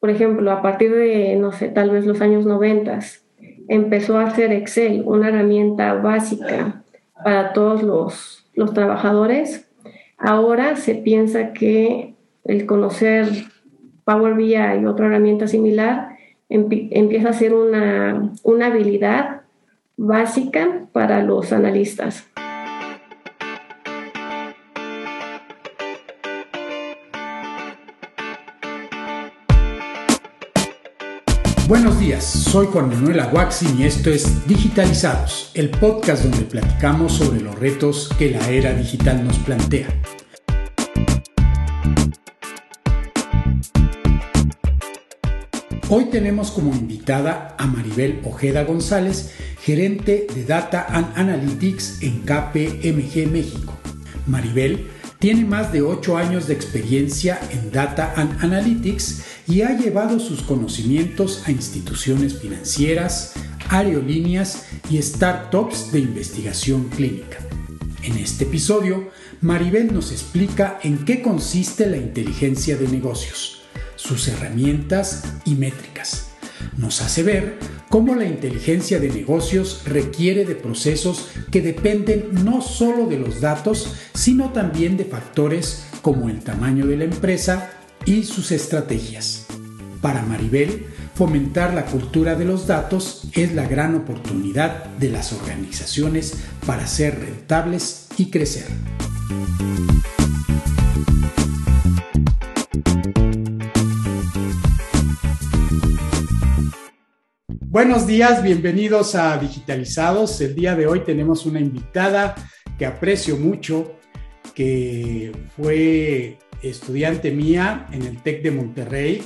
por ejemplo, a partir de, no sé, tal vez los años 90, empezó a hacer Excel una herramienta básica para todos los, los trabajadores, ahora se piensa que el conocer Power BI y otra herramienta similar empieza a ser una, una habilidad básica para los analistas. Buenos días, soy Juan Manuel Aguaxin y esto es Digitalizados, el podcast donde platicamos sobre los retos que la era digital nos plantea. Hoy tenemos como invitada a Maribel Ojeda González, gerente de Data and Analytics en KPMG México. Maribel tiene más de 8 años de experiencia en Data and Analytics y ha llevado sus conocimientos a instituciones financieras, aerolíneas y startups de investigación clínica. En este episodio, Maribel nos explica en qué consiste la inteligencia de negocios, sus herramientas y métricas. Nos hace ver cómo la inteligencia de negocios requiere de procesos que dependen no solo de los datos, sino también de factores como el tamaño de la empresa y sus estrategias. Para Maribel, fomentar la cultura de los datos es la gran oportunidad de las organizaciones para ser rentables y crecer. Buenos días, bienvenidos a Digitalizados. El día de hoy tenemos una invitada que aprecio mucho, que fue estudiante mía en el TEC de Monterrey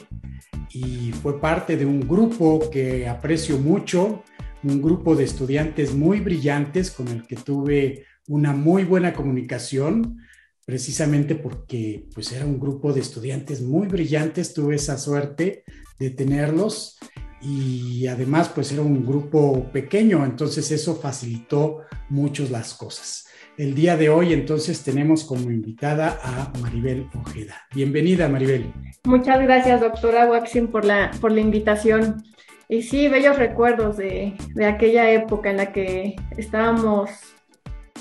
y fue parte de un grupo que aprecio mucho, un grupo de estudiantes muy brillantes con el que tuve una muy buena comunicación, precisamente porque pues era un grupo de estudiantes muy brillantes, tuve esa suerte de tenerlos y además pues era un grupo pequeño, entonces eso facilitó mucho las cosas. El día de hoy entonces tenemos como invitada a Maribel Ojeda. Bienvenida Maribel. Muchas gracias doctora Waxin por la, por la invitación. Y sí, bellos recuerdos de, de aquella época en la que estábamos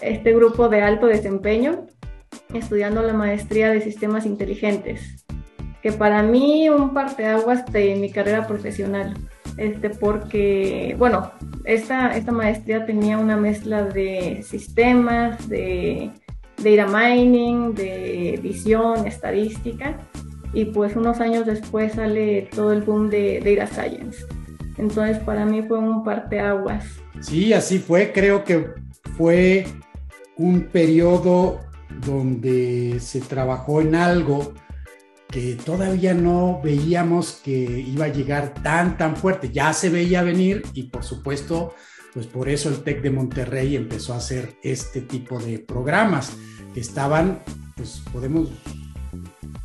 este grupo de alto desempeño estudiando la maestría de sistemas inteligentes, que para mí un parteaguas de mi carrera profesional este, porque, bueno, esta, esta maestría tenía una mezcla de sistemas, de data mining, de visión, estadística, y pues unos años después sale todo el boom de data science. Entonces para mí fue un parteaguas. Sí, así fue, creo que fue un periodo donde se trabajó en algo que todavía no veíamos que iba a llegar tan, tan fuerte. Ya se veía venir y por supuesto, pues por eso el TEC de Monterrey empezó a hacer este tipo de programas que estaban, pues podemos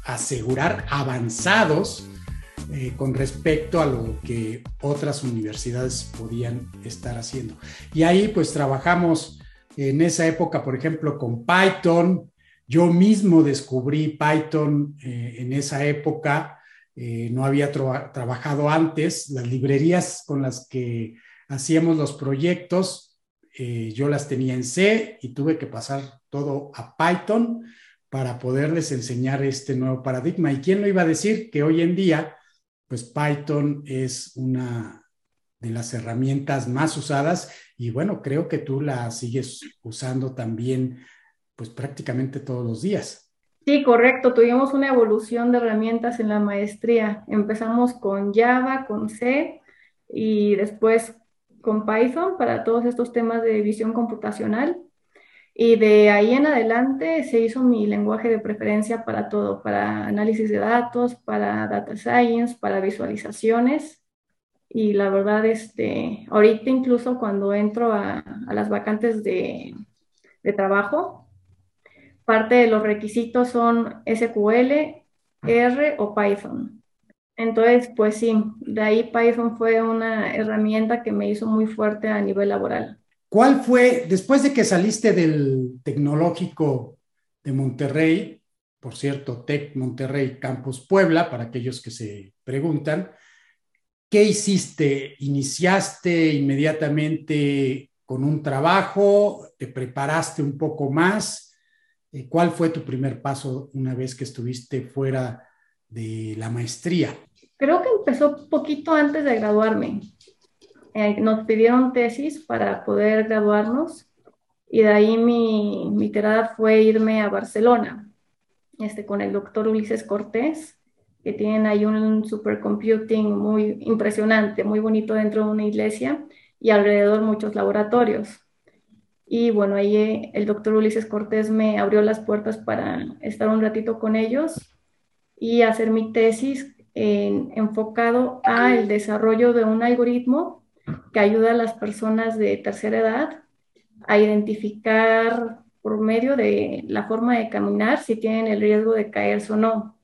asegurar, avanzados eh, con respecto a lo que otras universidades podían estar haciendo. Y ahí pues trabajamos en esa época, por ejemplo, con Python, yo mismo descubrí Python eh, en esa época, eh, no había trabajado antes, las librerías con las que hacíamos los proyectos, eh, yo las tenía en C y tuve que pasar todo a Python para poderles enseñar este nuevo paradigma. ¿Y quién lo iba a decir? Que hoy en día, pues Python es una de las herramientas más usadas y bueno, creo que tú la sigues usando también pues prácticamente todos los días. Sí, correcto. Tuvimos una evolución de herramientas en la maestría. Empezamos con Java, con C y después con Python para todos estos temas de visión computacional. Y de ahí en adelante se hizo mi lenguaje de preferencia para todo, para análisis de datos, para data science, para visualizaciones. Y la verdad, este, ahorita incluso cuando entro a, las vacantes de, de trabajo, parte de los requisitos son SQL, R o Python. Entonces, pues sí, de ahí Python fue una herramienta que me hizo muy fuerte a nivel laboral. ¿Cuál fue, después de que saliste del tecnológico de Monterrey, por cierto, TEC Monterrey Campus Puebla, para aquellos que se preguntan. ¿Qué hiciste? ¿Iniciaste inmediatamente con un trabajo? ¿Te preparaste un poco más? Eh, ¿Cuál fue tu primer paso una vez que estuviste fuera de la maestría? Creo que empezó poquito antes de graduarme. Eh, nos pidieron tesis para poder graduarnos y de ahí mi, mi tirada fue irme a Barcelona este, con el doctor Ulises Cortés, que tienen ahí un supercomputing muy impresionante, muy bonito dentro de una iglesia y alrededor muchos laboratorios. Y bueno, ahí eh, el doctor Ulises Cortés me abrió las puertas para estar un ratito con ellos y hacer mi tesis enfocado al desarrollo de un algoritmo que ayuda a las personas de tercera edad a identificar por medio de la forma de caminar si tienen el riesgo de caerse o no.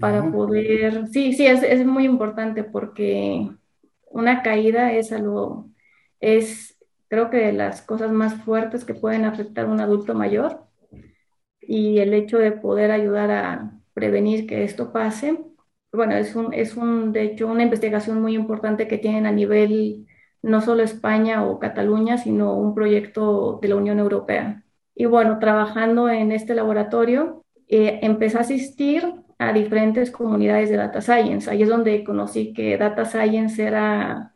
Para poder, sí, sí, es, es, muy importante porque una caída es algo, es creo que de las cosas más fuertes que pueden afectar a un adulto mayor y el hecho de poder ayudar a prevenir que esto pase, bueno, es un, es un, de hecho, una investigación muy importante que tienen a nivel no solo España o Cataluña, sino un proyecto de la Unión Europea. Y bueno, trabajando en este laboratorio, eh, empecé a asistir a diferentes comunidades de Data Science. Ahí es donde conocí que Data Science era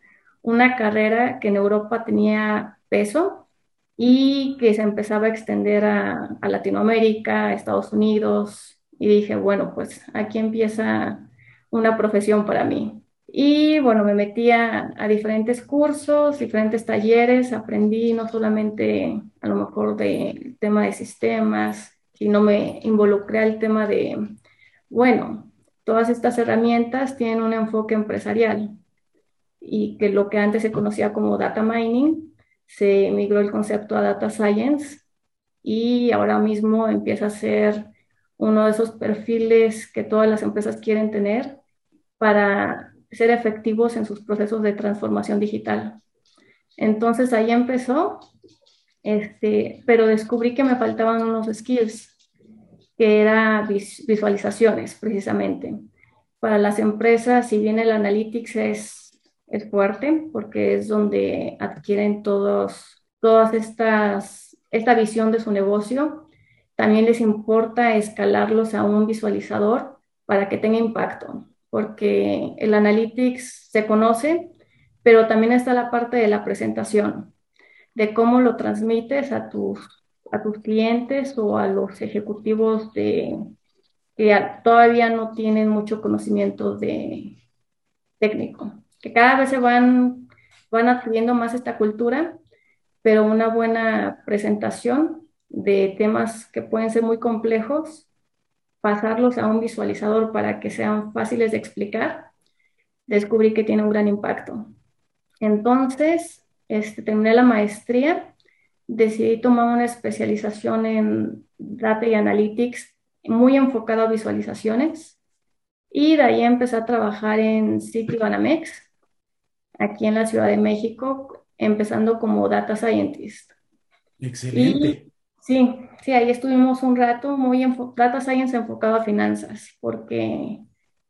una carrera que en Europa tenía peso y que se empezaba a extender a, a Latinoamérica, a Estados Unidos. Y dije, bueno, pues aquí empieza una profesión para mí. Y bueno, me metí a, diferentes cursos, diferentes talleres, aprendí no solamente a lo mejor del tema de sistemas, sino me involucré al tema de, bueno, todas estas herramientas tienen un enfoque empresarial y que lo que antes se conocía como data mining, se migró el concepto a data science y ahora mismo empieza a ser uno de esos perfiles que todas las empresas quieren tener para ser efectivos en sus procesos de transformación digital. Entonces ahí empezó, este, pero descubrí que me faltaban unos skills, que eran visualizaciones precisamente. Para las empresas, si bien el analytics es, es fuerte, porque es donde adquieren todos, todas estas, esta visión de su negocio, también les importa escalarlos a un visualizador para que tenga impacto porque el analytics se conoce, pero también está la parte de la presentación, de cómo lo transmites a tus, a tus clientes o a los ejecutivos de, que todavía no tienen mucho conocimiento de técnico, que cada vez se van, van adquiriendo más esta cultura, pero una buena presentación de temas que pueden ser muy complejos pasarlos a un visualizador para que sean fáciles de explicar, descubrí que tiene un gran impacto. Entonces, este, terminé la maestría, decidí tomar una especialización en Data y Analytics muy enfocada a visualizaciones y de ahí empecé a trabajar en City Banamex, aquí en la Ciudad de México, empezando como Data Scientist. Excelente. sí, Sí, ahí estuvimos un rato muy en Data Science enfocado a finanzas, porque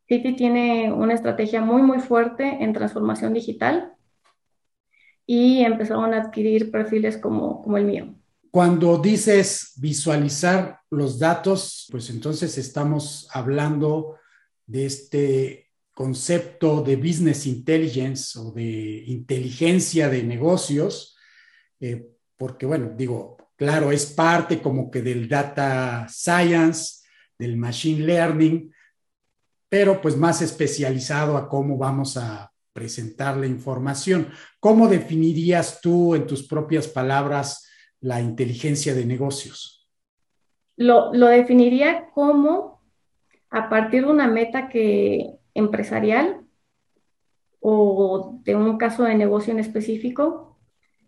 Citi tiene una estrategia muy, muy fuerte en transformación digital y empezaron a adquirir perfiles como, como el mío. Cuando dices visualizar los datos, pues entonces estamos hablando de este concepto de business intelligence o de inteligencia de negocios, eh, porque bueno, digo, Claro, es parte como que del data science, del machine learning, pero pues más especializado a cómo vamos a presentar la información. ¿Cómo definirías tú en tus propias palabras la inteligencia de negocios? Lo, definiría como a partir de una meta que empresarial o de un caso de negocio en específico,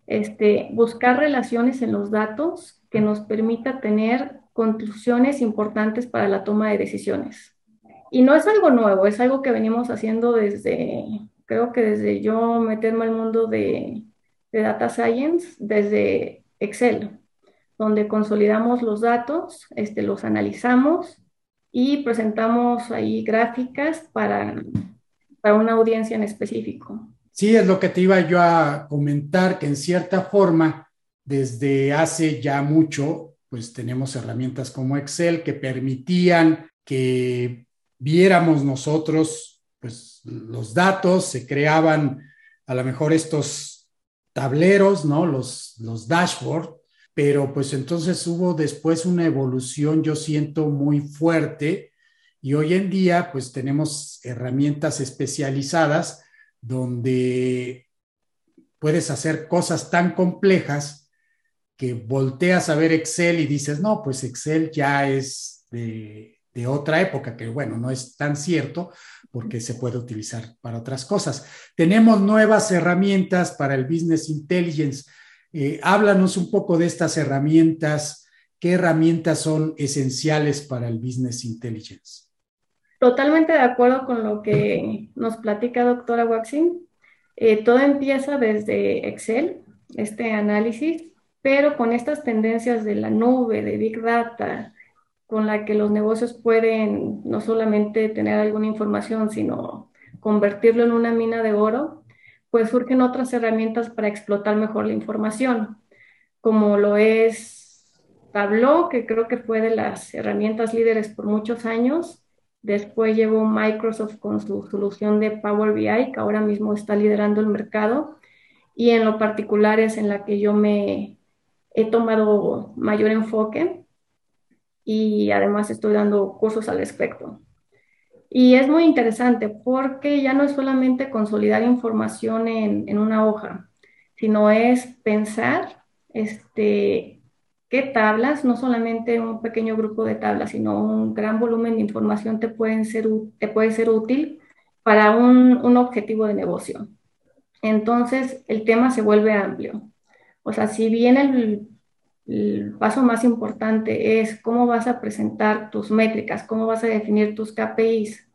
este, buscar relaciones en los datos que nos permita tener conclusiones importantes para la toma de decisiones. Y no es algo nuevo, es algo que venimos haciendo desde, creo que desde yo meterme al mundo de, de data science, desde Excel, donde consolidamos los datos, este, los analizamos y presentamos ahí gráficas para, para una audiencia en específico. Sí, es lo que te iba yo a comentar, que en cierta forma, desde hace ya mucho, pues tenemos herramientas como Excel que permitían que viéramos nosotros, pues los datos, se creaban a lo mejor estos tableros, ¿no? Los, los dashboards, pero pues entonces hubo después una evolución, yo siento, muy fuerte y hoy en día pues tenemos herramientas especializadas donde puedes hacer cosas tan complejas que volteas a ver Excel y dices, no, pues Excel ya es de, de otra época, que bueno, no es tan cierto porque se puede utilizar para otras cosas. Tenemos nuevas herramientas para el Business Intelligence eh, háblanos un poco de estas herramientas. ¿Qué herramientas son esenciales para el Business Intelligence? Totalmente de acuerdo con lo que nos platica doctora Waxing. Eh, todo empieza desde Excel, este análisis, pero con estas tendencias de la nube, de Big Data, con la que los negocios pueden no solamente tener alguna información, sino convertirlo en una mina de oro, pues surgen otras herramientas para explotar mejor la información, como lo es Tableau, que creo que fue de las herramientas líderes por muchos años. Después llegó Microsoft con su solución de Power BI, que ahora mismo está liderando el mercado. Y en lo particular es en la que yo me he tomado mayor enfoque y además estoy dando cursos al respecto. Y es muy interesante porque ya no es solamente consolidar información en, una hoja, sino es pensar este, qué tablas, no solamente un pequeño grupo de tablas, sino un gran volumen de información te, pueden ser, te puede ser útil para un, objetivo de negocio. Entonces, el tema se vuelve amplio. O sea, si bien el, el paso más importante es cómo vas a presentar tus métricas, cómo vas a definir tus KPIs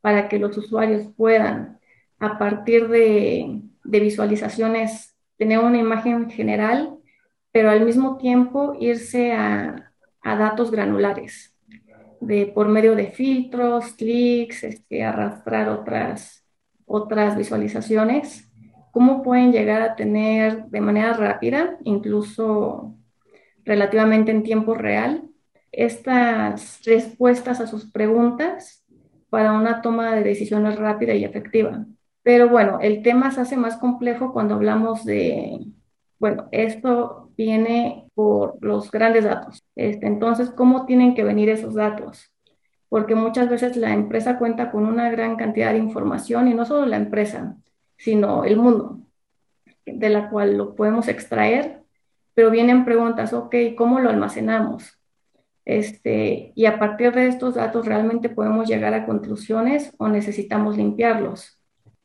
para que los usuarios puedan, a partir de, visualizaciones, tener una imagen general, pero al mismo tiempo irse a, datos granulares, de, por medio de filtros, clics, este, arrastrar otras, otras visualizaciones, cómo pueden llegar a tener de manera rápida, incluso relativamente en tiempo real, estas respuestas a sus preguntas para una toma de decisiones rápida y efectiva. Pero bueno, el tema se hace más complejo cuando hablamos de, bueno, esto viene por los grandes datos. Este, entonces, ¿cómo tienen que venir esos datos? Porque muchas veces la empresa cuenta con una gran cantidad de información y no solo la empresa, sino el mundo, de la cual lo podemos extraer pero vienen preguntas, ok, ¿cómo lo almacenamos? Este, y a partir de estos datos realmente podemos llegar a conclusiones o necesitamos limpiarlos.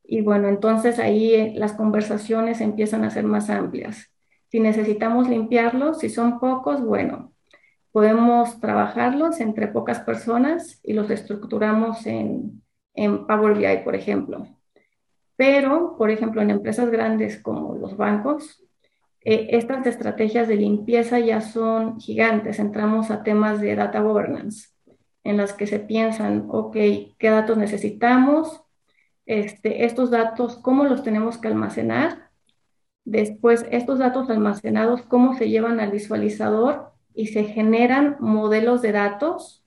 Y bueno, entonces ahí eh, las conversaciones empiezan a ser más amplias. Si necesitamos limpiarlos, si son pocos, bueno, podemos trabajarlos entre pocas personas y los estructuramos en, en Power BI, por ejemplo. Pero, por ejemplo, en empresas grandes como los bancos, eh, estas estrategias de limpieza ya son gigantes. Entramos a temas de data governance, en las que se piensan, ok, ¿qué datos necesitamos? Este, estos datos, ¿cómo los tenemos que almacenar? Después, estos datos almacenados, ¿cómo se llevan al visualizador? Y se generan modelos de datos,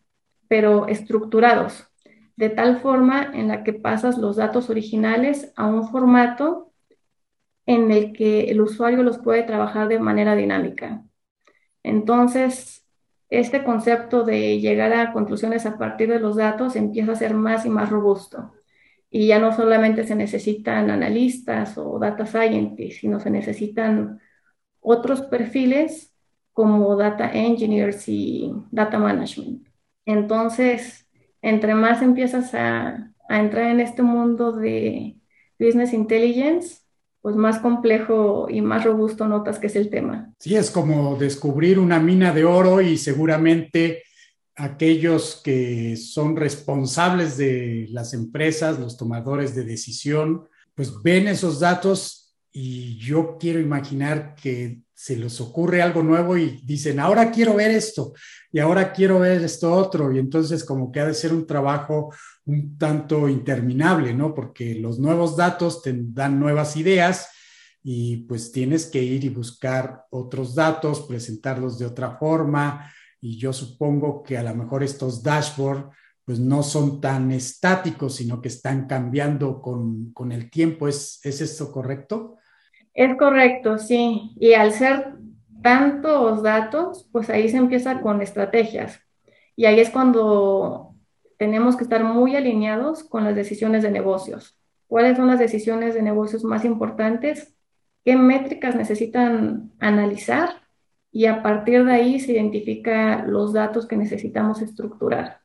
pero estructurados, de tal forma en la que pasas los datos originales a un formato en el que el usuario los puede trabajar de manera dinámica. Entonces, este concepto de llegar a conclusiones a partir de los datos empieza a ser más y más robusto. Y ya no solamente se necesitan analistas o data scientists, sino se necesitan otros perfiles como data engineers y data management. Entonces, entre más empiezas a, a entrar en este mundo de business intelligence, pues más complejo y más robusto notas que es el tema. Sí, es como descubrir una mina de oro y seguramente aquellos que son responsables de las empresas, los tomadores de decisión, pues ven esos datos y yo quiero imaginar que se les ocurre algo nuevo y dicen, ahora quiero ver esto y ahora quiero ver esto otro. Y entonces como que ha de ser un trabajo un tanto interminable, ¿no? Porque los nuevos datos te dan nuevas ideas y pues tienes que ir y buscar otros datos, presentarlos de otra forma. Y yo supongo que a lo mejor estos dashboards pues no son tan estáticos, sino que están cambiando con, con el tiempo. ¿Es, ¿Es esto correcto? Es correcto, sí. Y al ser tantos datos, pues ahí se empieza con estrategias. Y ahí es cuando tenemos que estar muy alineados con las decisiones de negocios. ¿Cuáles son las decisiones de negocios más importantes? ¿Qué métricas necesitan analizar? Y a partir de ahí se identifica los datos que necesitamos estructurar.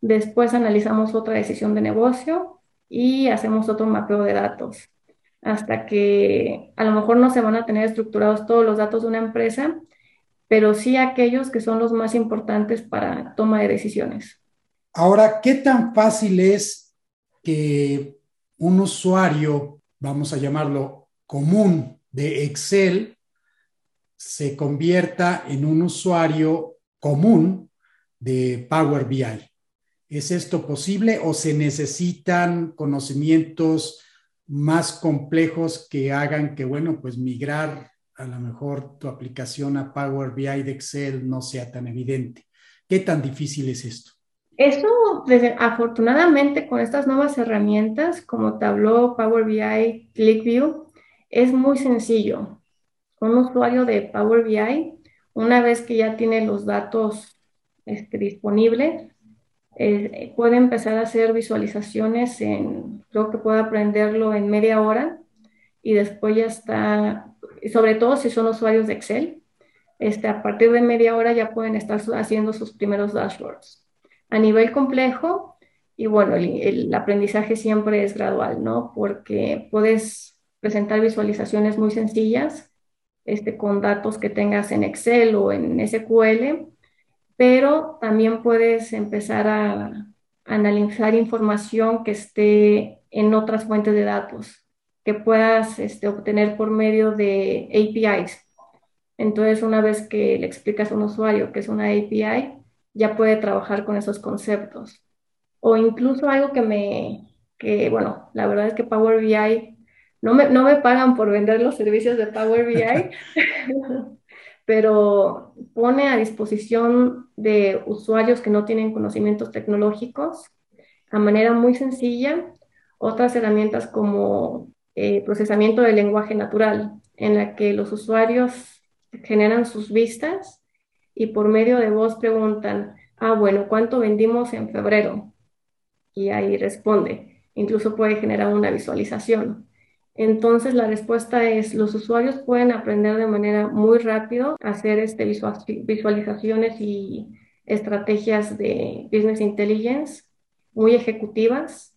Después analizamos otra decisión de negocio y hacemos otro mapeo de datos hasta que a lo mejor no se van a tener estructurados todos los datos de una empresa, pero sí aquellos que son los más importantes para toma de decisiones. Ahora, ¿qué tan fácil es que un usuario, vamos a llamarlo común de Excel, se convierta en un usuario común de Power BI? ¿Es esto posible o se necesitan conocimientos más complejos que hagan que, bueno, pues migrar a lo mejor tu aplicación a Power BI de Excel no sea tan evidente. ¿Qué tan difícil es esto? Eso, afortunadamente, con estas nuevas herramientas como Tableau, Power BI, ClickView, es muy sencillo. Un usuario de Power BI, una vez que ya tiene los datos este, disponibles, eh, puede empezar a hacer visualizaciones en, creo que puede aprenderlo en media hora y después ya está, sobre todo si son usuarios de Excel, este, a partir de media hora ya pueden estar haciendo sus primeros dashboards. A nivel complejo, y bueno, el, aprendizaje siempre es gradual, ¿no? Porque puedes presentar visualizaciones muy sencillas este, con datos que tengas en Excel o en SQL pero también puedes empezar a analizar información que esté en otras fuentes de datos, que puedas este, obtener por medio de APIs. Entonces, una vez que le explicas a un usuario que es una API, ya puede trabajar con esos conceptos. O incluso algo que me, que bueno, la verdad es que Power BI, no me, no me pagan por vender los servicios de Power BI, pero pone a disposición de usuarios que no tienen conocimientos tecnológicos a manera muy sencilla otras herramientas como eh, procesamiento de lenguaje natural, en la que los usuarios generan sus vistas y por medio de voz preguntan, ah, bueno, ¿cuánto vendimos en febrero? Y ahí responde. Incluso puede generar una visualización. Entonces, la respuesta es, los usuarios pueden aprender de manera muy rápido a hacer este, visualizaciones y estrategias de business intelligence muy ejecutivas.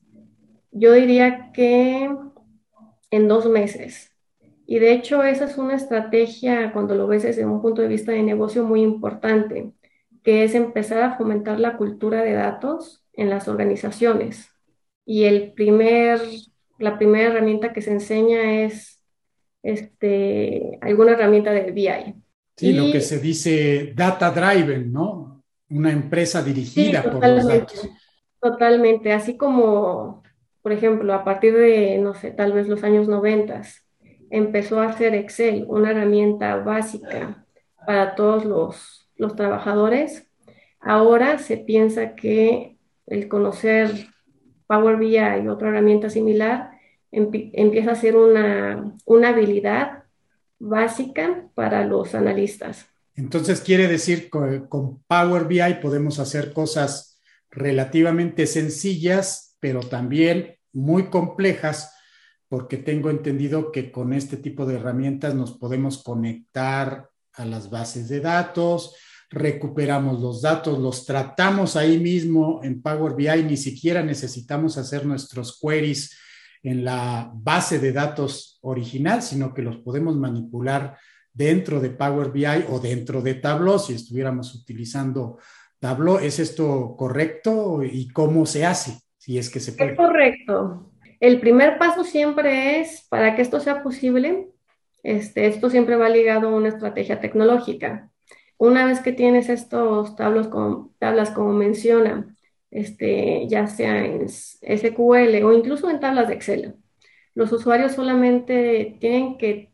Yo diría que en dos meses. Y de hecho, esa es una estrategia, cuando lo ves desde un punto de vista de negocio, muy importante, que es empezar a fomentar la cultura de datos en las organizaciones. Y el primer la primera herramienta que se enseña es este, alguna herramienta del BI. Sí, lo que se dice data driven, ¿no? Una empresa dirigida por los datos. Totalmente, así como, por ejemplo, a partir de, no sé, tal vez los años 90, empezó a hacer Excel una herramienta básica para todos los, los trabajadores. Ahora se piensa que el conocer Power BI y otra herramienta similar empieza a ser una, una habilidad básica para los analistas. Entonces quiere decir que con Power BI podemos hacer cosas relativamente sencillas, pero también muy complejas, porque tengo entendido que con este tipo de herramientas nos podemos conectar a las bases de datos, recuperamos los datos, los tratamos ahí mismo en Power BI, ni siquiera necesitamos hacer nuestros queries en la base de datos original, sino que los podemos manipular dentro de Power BI o dentro de Tableau si estuviéramos utilizando Tableau. ¿Es esto correcto y cómo se hace? Si es que se puede. Es correcto. El primer paso siempre es, para que esto sea posible, Este, esto siempre va ligado a una estrategia tecnológica. Una vez que tienes estos tablos tablas como menciona, este, ya sea en SQL o incluso en tablas de Excel, los usuarios solamente tienen que,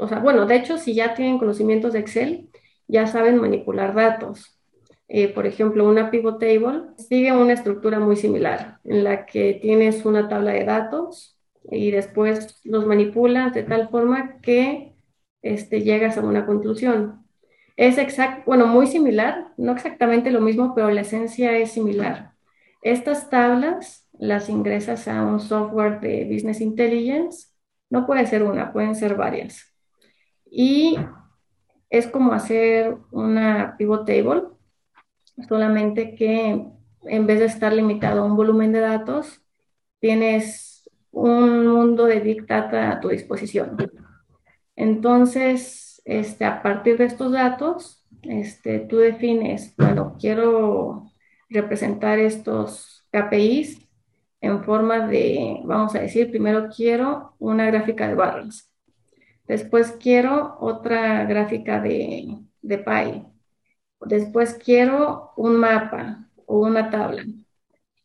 o sea, bueno, de hecho, si ya tienen conocimientos de Excel, ya saben manipular datos. Eh, por ejemplo, una pivot table sigue una estructura muy similar, en la que tienes una tabla de datos y después los manipulas de tal forma que este, llegas a una conclusión. Es exacto, bueno, muy similar, no exactamente lo mismo, pero la esencia es similar. Estas tablas las ingresas a un software de Business Intelligence, no puede ser una, pueden ser varias. Y es como hacer una pivot table, solamente que en vez de estar limitado a un volumen de datos, tienes un mundo de Big a tu disposición. Entonces, este, a partir de estos datos, este, tú defines, bueno, quiero representar estos KPIs en forma de, vamos a decir, primero quiero una gráfica de barras, después quiero otra gráfica de, de pie, después quiero un mapa o una tabla.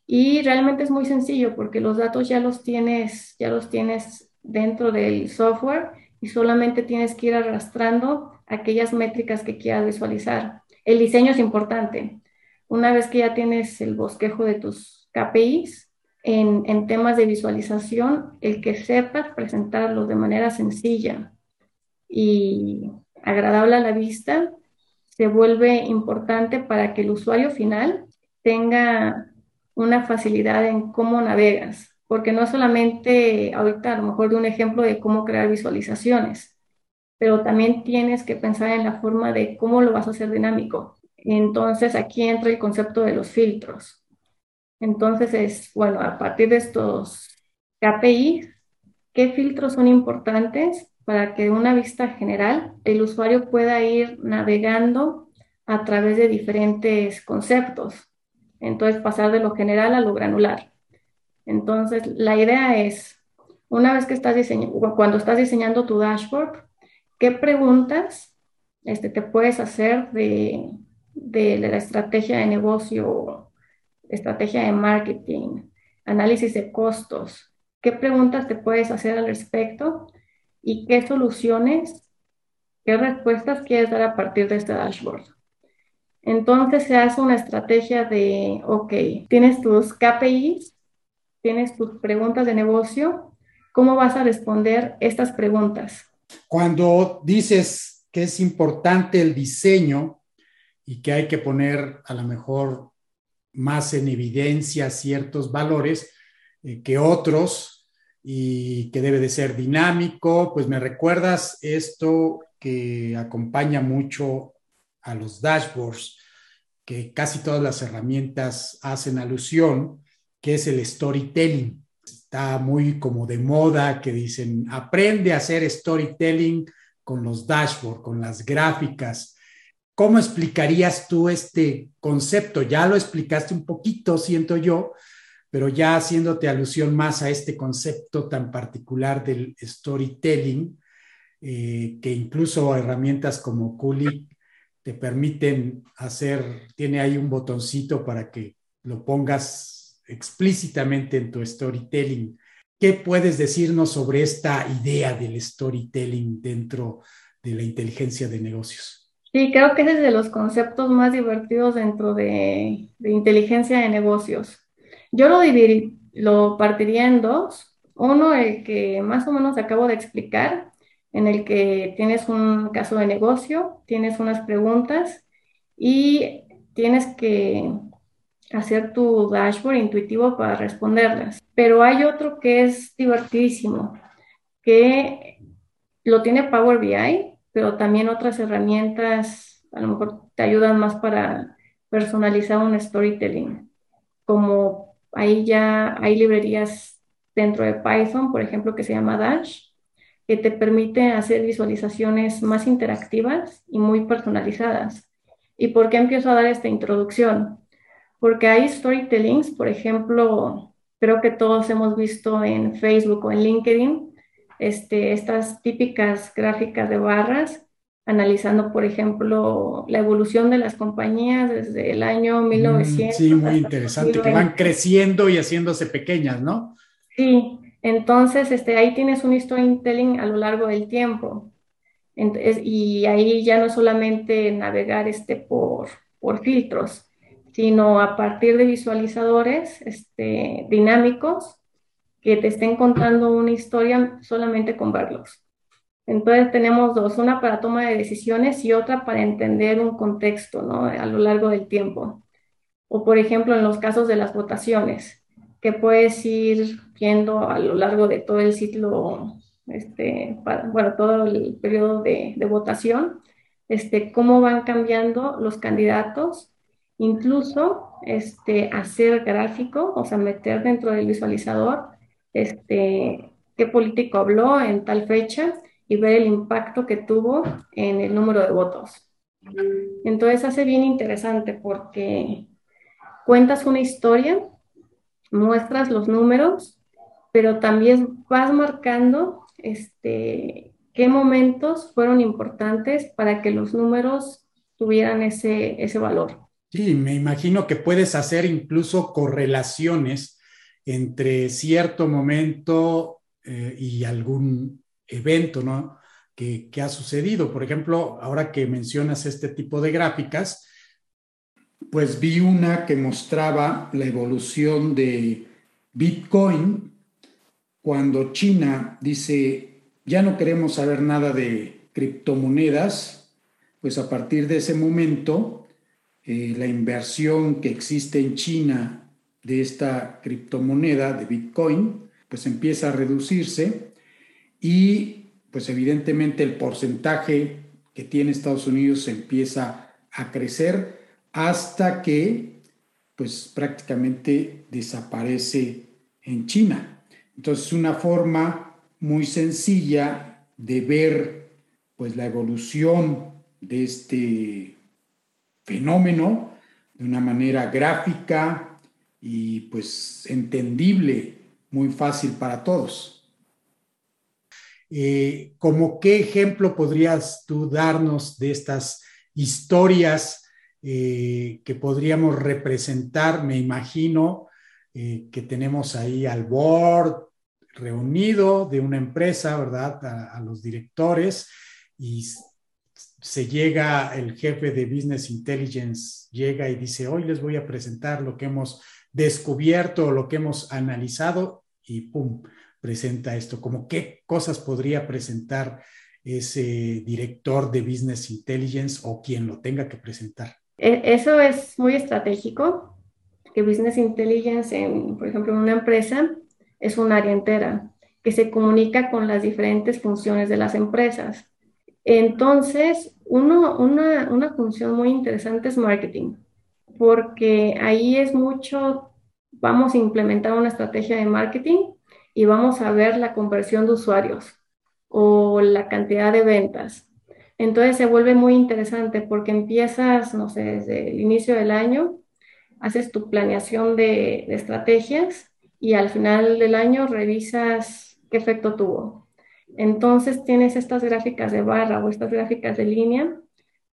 Y realmente es muy sencillo porque los datos ya los tienes, ya los tienes dentro del software y solamente tienes que ir arrastrando aquellas métricas que quieras visualizar. El diseño es importante. Una vez que ya tienes el bosquejo de tus KPIs, en, en temas de visualización, el que sepas presentarlos de manera sencilla y agradable a la vista se vuelve importante para que el usuario final tenga una facilidad en cómo navegas, porque no solamente ahorita a lo mejor de un ejemplo de cómo crear visualizaciones, pero también tienes que pensar en la forma de cómo lo vas a hacer dinámico. Entonces aquí entra el concepto de los filtros. Entonces es, bueno, a partir de estos KPIs, ¿qué filtros son importantes para que una vista general el usuario pueda ir navegando a través de diferentes conceptos? Entonces pasar de lo general a lo granular. Entonces, la idea es, una vez que estás diseñando, cuando estás diseñando tu dashboard, ¿qué preguntas este, te puedes hacer de, de la estrategia de negocio, estrategia de marketing, análisis de costos? ¿Qué preguntas te puedes hacer al respecto? ¿Y qué soluciones, qué respuestas quieres dar a partir de este dashboard? Entonces se hace una estrategia de, ok, tienes tus KPIs, tienes tus preguntas de negocio, ¿cómo vas a responder estas preguntas? Cuando dices que es importante el diseño y que hay que poner a lo mejor más en evidencia ciertos valores eh, que otros y que debe de ser dinámico, pues me recuerdas esto que acompaña mucho a los dashboards, que casi todas las herramientas hacen alusión, que es el storytelling. Está muy como de moda que dicen, aprende a hacer storytelling con los dashboards, con las gráficas. ¿Cómo explicarías tú este concepto? Ya lo explicaste un poquito, siento yo, pero ya haciéndote alusión más a este concepto tan particular del storytelling, eh, que incluso herramientas como Kulik te permiten hacer, tiene ahí un botoncito para que lo pongas explícitamente en tu storytelling. ¿Qué puedes decirnos sobre esta idea del storytelling dentro de la inteligencia de negocios? Sí, creo que es de los conceptos más divertidos dentro de, inteligencia de negocios. Yo lo, lo partiría en dos. Uno, el que más o menos acabo de explicar, en el que tienes un caso de negocio, tienes unas preguntas y tienes que hacer tu dashboard intuitivo para responderlas. Pero hay otro que es divertidísimo, que lo tiene Power BI, pero también otras herramientas a lo mejor te ayudan más para personalizar un storytelling. Como ahí ya hay librerías dentro de Python, por ejemplo, que se llama Dash, que te permite hacer visualizaciones más interactivas y muy personalizadas. ¿Y por qué empiezo a dar esta introducción? porque hay storytellings, por ejemplo, creo que todos hemos visto en Facebook o en LinkedIn, este, estas típicas gráficas de barras, analizando, por ejemplo, la evolución de las compañías desde el año 1900. Mm, sí, muy interesante, que van creciendo y haciéndose pequeñas, ¿no? Sí, entonces este, ahí tienes un storytelling a lo largo del tiempo. y ahí ya no solamente navegar este, por, por filtros, sino a partir de visualizadores este, dinámicos que te estén contando una historia solamente con verlos. Entonces tenemos dos, una para toma de decisiones y otra para entender un contexto ¿no? a lo largo del tiempo. O por ejemplo en los casos de las votaciones, que puedes ir viendo a lo largo de todo el ciclo, este, bueno, todo el periodo de, de votación, este, cómo van cambiando los candidatos, incluso este, hacer gráfico, o sea, meter dentro del visualizador este, qué político habló en tal fecha y ver el impacto que tuvo en el número de votos. Entonces hace bien interesante porque cuentas una historia, muestras los números, pero también vas marcando este, qué momentos fueron importantes para que los números tuvieran ese, ese valor. Sí, me imagino que puedes hacer incluso correlaciones entre cierto momento eh, y algún evento, ¿no? Que, ha sucedido. Por ejemplo, ahora que mencionas este tipo de gráficas, pues vi una que mostraba la evolución de Bitcoin cuando China dice, ya no queremos saber nada de criptomonedas, pues a partir de ese momento, eh, la inversión que existe en China de esta criptomoneda, de Bitcoin, pues empieza a reducirse y pues evidentemente el porcentaje que tiene Estados Unidos empieza a crecer hasta que pues prácticamente desaparece en China. Entonces una forma muy sencilla de ver pues la evolución de este fenómeno de una manera gráfica y pues entendible, muy fácil para todos. Eh, ¿Como qué ejemplo podrías tú darnos de estas historias eh, que podríamos representar? Me imagino eh, que tenemos ahí al board reunido de una empresa, ¿verdad? A, los directores y se llega el jefe de Business Intelligence, llega y dice, hoy les voy a presentar lo que hemos descubierto, lo que hemos analizado y ¡pum! Presenta esto, como qué cosas podría presentar ese director de Business Intelligence o quien lo tenga que presentar. E, eso es muy estratégico, que Business Intelligence, en, por ejemplo, en una empresa, es un área entera que se comunica con las diferentes funciones de las empresas. Entonces, uno, una, una función muy interesante es marketing, porque ahí es mucho, vamos a implementar una estrategia de marketing y vamos a ver la conversión de usuarios o la cantidad de ventas. Entonces se vuelve muy interesante porque empiezas, no sé, desde el inicio del año, haces tu planeación de, estrategias y al final del año revisas qué efecto tuvo. Entonces tienes estas gráficas de barra o estas gráficas de línea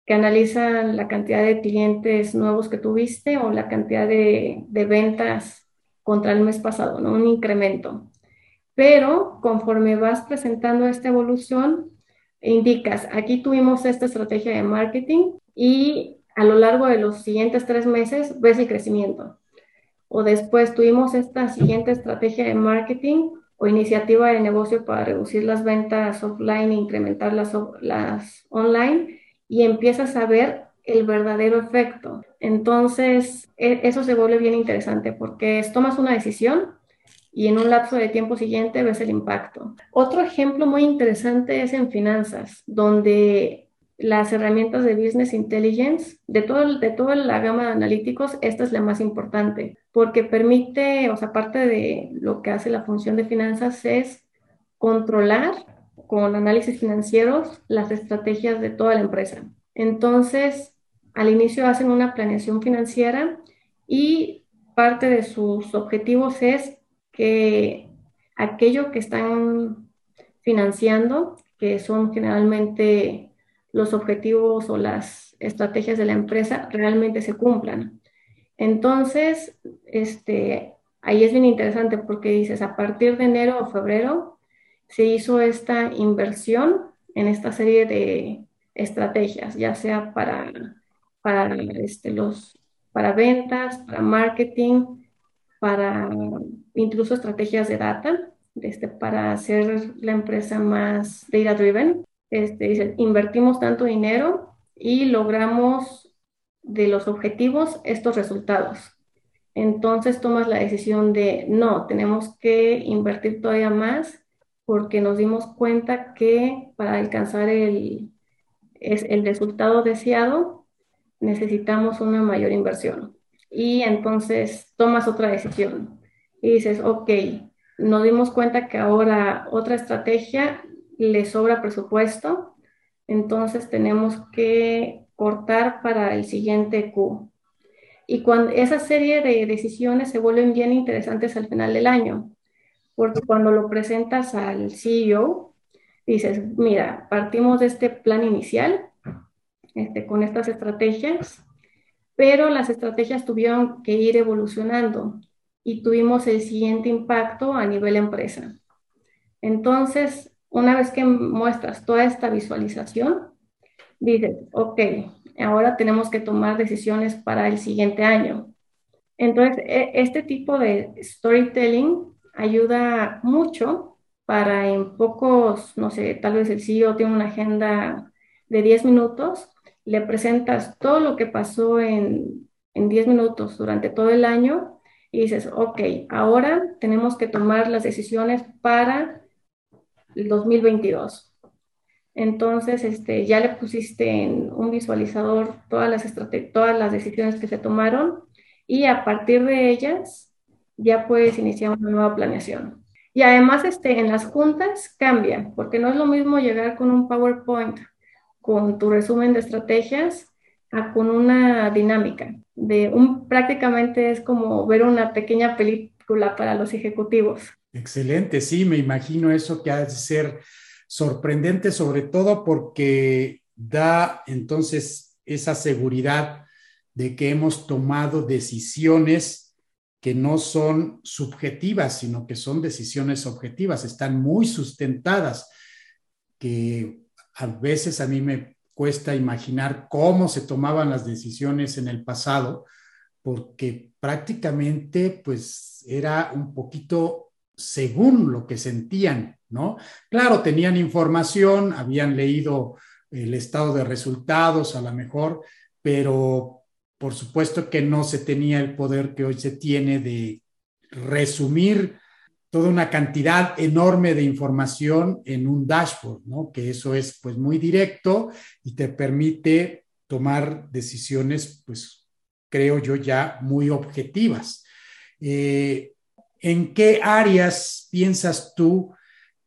que analizan la cantidad de clientes nuevos que tuviste o la cantidad de ventas contra el mes pasado, ¿no? Un incremento pero conforme vas presentando esta evolución, indicas, aquí tuvimos esta estrategia de marketing y a lo largo de los siguientes tres meses ves el crecimiento. O después tuvimos esta siguiente estrategia de marketing o iniciativa de negocio para reducir las ventas offline e incrementar las, las online y empiezas a ver el verdadero efecto. Entonces, e, eso se vuelve bien interesante porque tomas una decisión y en un lapso de tiempo siguiente ves el impacto. Otro ejemplo muy interesante es en finanzas, donde las herramientas de Business Intelligence, de, todo, de toda la gama de analíticos, esta es la más importante, porque permite, o sea, aparte de lo que hace la función de finanzas, es controlar con análisis financieros las estrategias de toda la empresa. Entonces, al inicio hacen una planeación financiera y parte de sus objetivos es que aquello que están financiando, que son generalmente los objetivos o las estrategias de la empresa, realmente se cumplan. Entonces, este, ahí es bien interesante porque dices, a partir de enero o febrero se hizo esta inversión en esta serie de estrategias, ya sea para, para, este, los, para ventas, para marketing, para incluso estrategias de data, este, para hacer la empresa más data driven. Este, invertimos tanto dinero y logramos de los objetivos estos resultados. Entonces tomas la decisión de, no, tenemos que invertir todavía más porque nos dimos cuenta que para alcanzar el, el resultado deseado necesitamos una mayor inversión. Y entonces tomas otra decisión y dices, ok, nos dimos cuenta que ahora otra estrategia le sobra presupuesto, entonces tenemos que cortar para el siguiente Q. Y cuando esa serie de decisiones se vuelven bien interesantes al final del año, porque cuando lo presentas al CEO, dices, mira, partimos de este plan inicial, este, con estas estrategias, pero las estrategias tuvieron que ir evolucionando y tuvimos el siguiente impacto a nivel empresa. Entonces, una vez que muestras toda esta visualización, dices, ok, ahora tenemos que tomar decisiones para el siguiente año. Entonces, e, este tipo de storytelling ayuda mucho para en pocos, no sé, tal vez el CEO tiene una agenda de 10 minutos, le presentas todo lo que pasó en, en 10 minutos durante todo el año y dices, ok, ahora tenemos que tomar las decisiones para el 2022. Entonces, este, ya le pusiste en un visualizador todas las, todas las decisiones que se tomaron y a partir de ellas ya puedes iniciar una nueva planeación. Y además, este, en las juntas cambia, porque no es lo mismo llegar con un PowerPoint, con tu resumen de estrategias, a con una dinámica. De un, prácticamente es como ver una pequeña película para los ejecutivos. Excelente, sí, me imagino eso que ha de ser sorprendente, sobre todo porque da entonces esa seguridad de que hemos tomado decisiones que no son subjetivas, sino que son decisiones objetivas, están muy sustentadas, que a veces a mí me cuesta imaginar cómo se tomaban las decisiones en el pasado, porque prácticamente pues era un poquito según lo que sentían, ¿no? Claro, tenían información, habían leído el estado de resultados a lo mejor, pero por supuesto que no se tenía el poder que hoy se tiene de resumir toda una cantidad enorme de información en un dashboard, ¿no? Que eso es pues muy directo y te permite tomar decisiones, pues creo yo ya muy objetivas. Eh, ¿En qué áreas piensas tú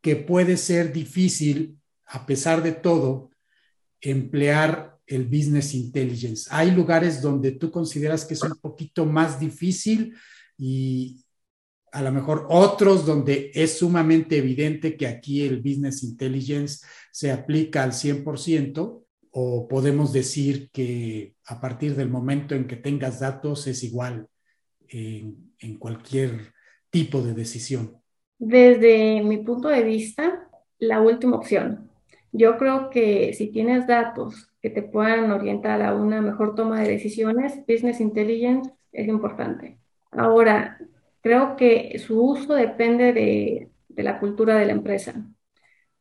que puede ser difícil, a pesar de todo, emplear el business intelligence? ¿Hay lugares donde tú consideras que es un poquito más difícil y a lo mejor otros donde es sumamente evidente que aquí el business intelligence se aplica al 100%? ¿O podemos decir que a partir del momento en que tengas datos es igual en, cualquier tipo de decisión? Desde mi punto de vista, la última opción. Yo creo que si tienes datos que te puedan orientar a una mejor toma de decisiones, Business Intelligence es importante. Ahora, creo que su uso depende de, de la cultura de la empresa,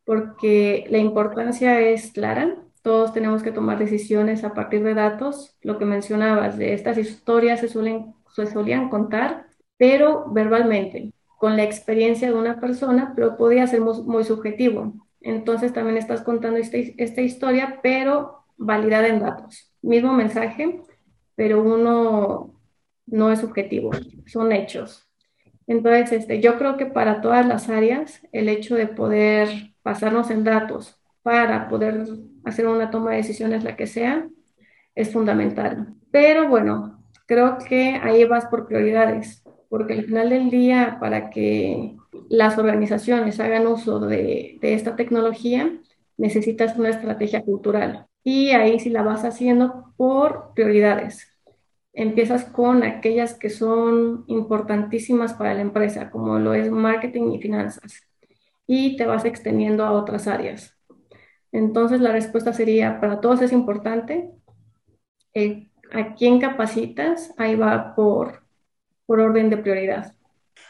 porque la importancia es clara. Todos tenemos que tomar decisiones a partir de datos. Lo que mencionabas, de estas historias se, suelen, se solían contar pero verbalmente, con la experiencia de una persona, pero podía ser muy, subjetivo. Entonces también estás contando este, esta historia, pero validada en datos. Mismo mensaje, pero uno no es subjetivo, son hechos. Entonces, este, yo creo que para todas las áreas, el hecho de poder pasarnos en datos para poder hacer una toma de decisiones, la que sea, es fundamental. Pero bueno, creo que ahí vas por prioridades porque al final del día, para que las organizaciones hagan uso de, de esta tecnología, necesitas una estrategia cultural. Y ahí sí la vas haciendo por prioridades. Empiezas con aquellas que son importantísimas para la empresa, como lo es marketing y finanzas, y te vas extendiendo a otras áreas. Entonces la respuesta sería, para todos es importante. Eh, ¿A quién capacitas? Ahí va por, por orden de prioridad.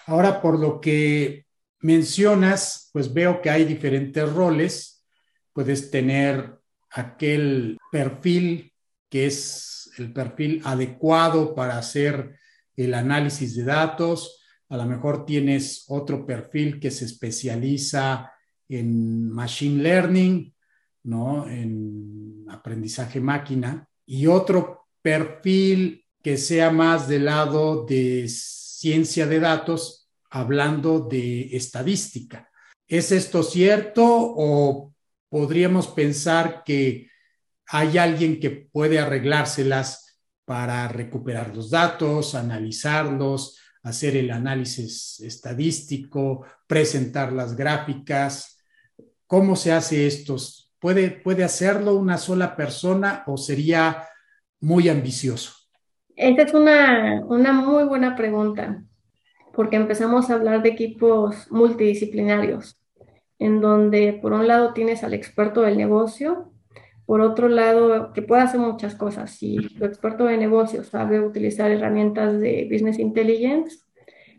Ahora, por lo que mencionas, pues veo que hay diferentes roles. Puedes tener aquel perfil que es el perfil adecuado para hacer el análisis de datos. A lo mejor tienes otro perfil que se especializa en machine learning, ¿no? En aprendizaje máquina. Y otro perfil que sea más del lado de ciencia de datos, hablando de estadística. ¿Es esto cierto o podríamos pensar que hay alguien que puede arreglárselas para recuperar los datos, analizarlos, hacer el análisis estadístico, presentar las gráficas? ¿Cómo se hace esto? ¿Puede, puede hacerlo una sola persona o sería muy ambicioso? Esta es una, una muy buena pregunta, porque empezamos a hablar de equipos multidisciplinarios, en donde por un lado tienes al experto del negocio, por otro lado, que puede hacer muchas cosas. Si tu experto de negocio sabe utilizar herramientas de business intelligence,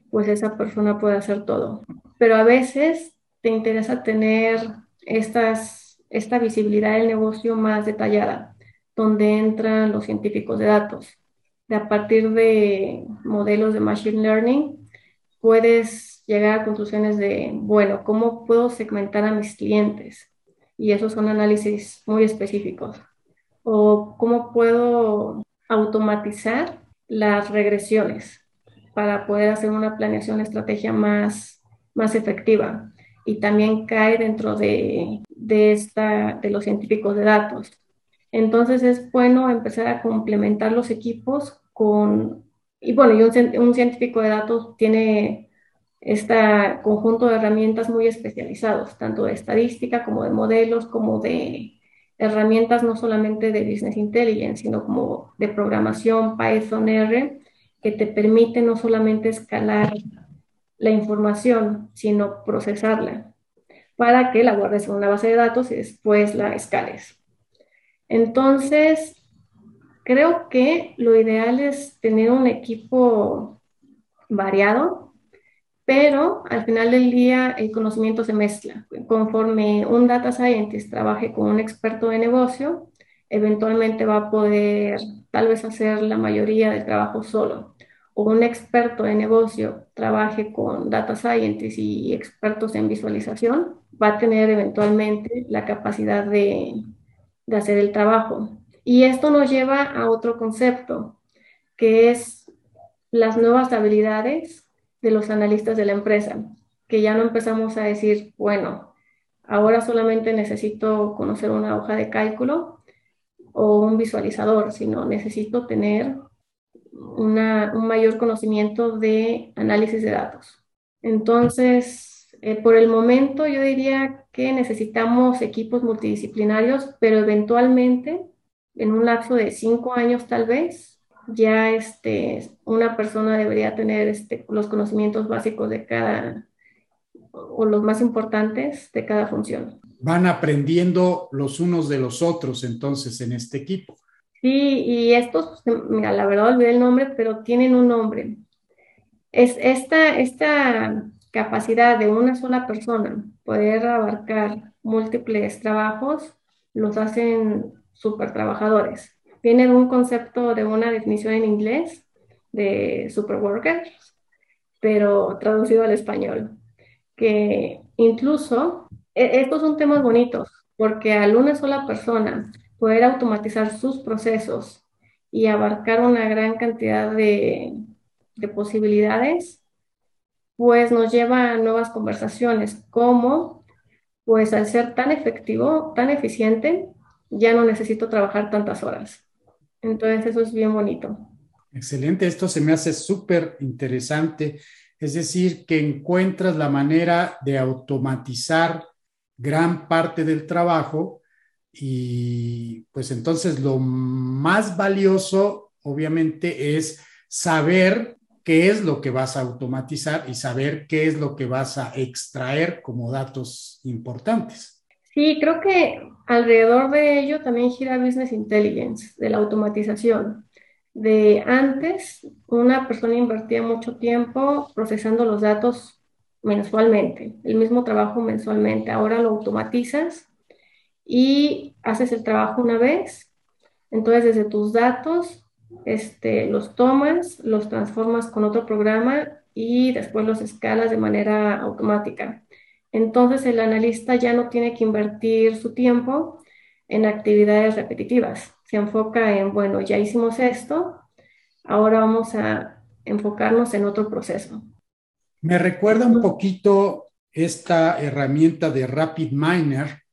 pues esa persona puede hacer todo. Pero a veces te interesa tener estas, esta visibilidad del negocio más detallada, donde entran los científicos de datos a partir de modelos de machine learning, puedes llegar a conclusiones de, bueno, ¿cómo puedo segmentar a mis clientes? Y esos son análisis muy específicos. O cómo puedo automatizar las regresiones para poder hacer una planeación estrategia más, más efectiva. Y también cae dentro de, de, esta, de los científicos de datos. Entonces es bueno empezar a complementar los equipos con, y bueno, y un, científico de datos tiene este conjunto de herramientas muy especializados, tanto de estadística como de modelos, como de herramientas no solamente de business intelligence, sino como de programación Python R, que te permite no solamente escalar la información, sino procesarla para que la guardes en una base de datos y después la escales. Entonces, Creo que lo ideal es tener un equipo variado, pero al final del día el conocimiento se mezcla. Conforme un data scientist trabaje con un experto de negocio, eventualmente va a poder tal vez hacer la mayoría del trabajo solo. O un experto de negocio trabaje con data scientists y expertos en visualización, va a tener eventualmente la capacidad de, de hacer el trabajo. Y esto nos lleva a otro concepto, que es las nuevas habilidades de los analistas de la empresa, que ya no empezamos a decir, bueno, ahora solamente necesito conocer una hoja de cálculo o un visualizador, sino necesito tener un mayor conocimiento de análisis de datos. Entonces, eh, por el momento yo diría que necesitamos equipos multidisciplinarios, pero eventualmente en un lapso de cinco años tal vez, ya este, una persona debería tener este, los conocimientos básicos de cada, o los más importantes de cada función. Van aprendiendo los unos de los otros entonces en este equipo. Sí, y estos, mira, la verdad olvidé el nombre, pero tienen un nombre. Es esta, esta capacidad de una sola persona poder abarcar múltiples trabajos, los hacen super trabajadores. Viene de un concepto de una definición en inglés de superworkers, pero traducido al español, que incluso e, estos son temas bonitos, porque al una sola persona poder automatizar sus procesos y abarcar una gran cantidad de, de posibilidades, pues nos lleva a nuevas conversaciones, como pues al ser tan efectivo, tan eficiente, ya no necesito trabajar tantas horas. Entonces eso es bien bonito. Excelente, esto se me hace súper interesante. es decir, que encuentras la manera de automatizar gran parte del trabajo y pues entonces lo más valioso obviamente es saber qué es lo que vas a automatizar y saber qué es lo que vas a extraer como datos importantes. Sí, creo que alrededor de ello también gira Business Intelligence, de la automatización. De antes, una persona invertía mucho tiempo procesando los datos mensualmente, el mismo trabajo mensualmente. Ahora lo automatizas y haces el trabajo una vez. Entonces, desde tus datos este, los tomas, los transformas con otro programa y después los escalas de manera automática. Entonces el analista ya no tiene que invertir su tiempo en actividades repetitivas. Se enfoca en, bueno, ya hicimos esto, ahora vamos a enfocarnos en otro proceso. Me recuerda un poquito esta herramienta de Rapid Miner.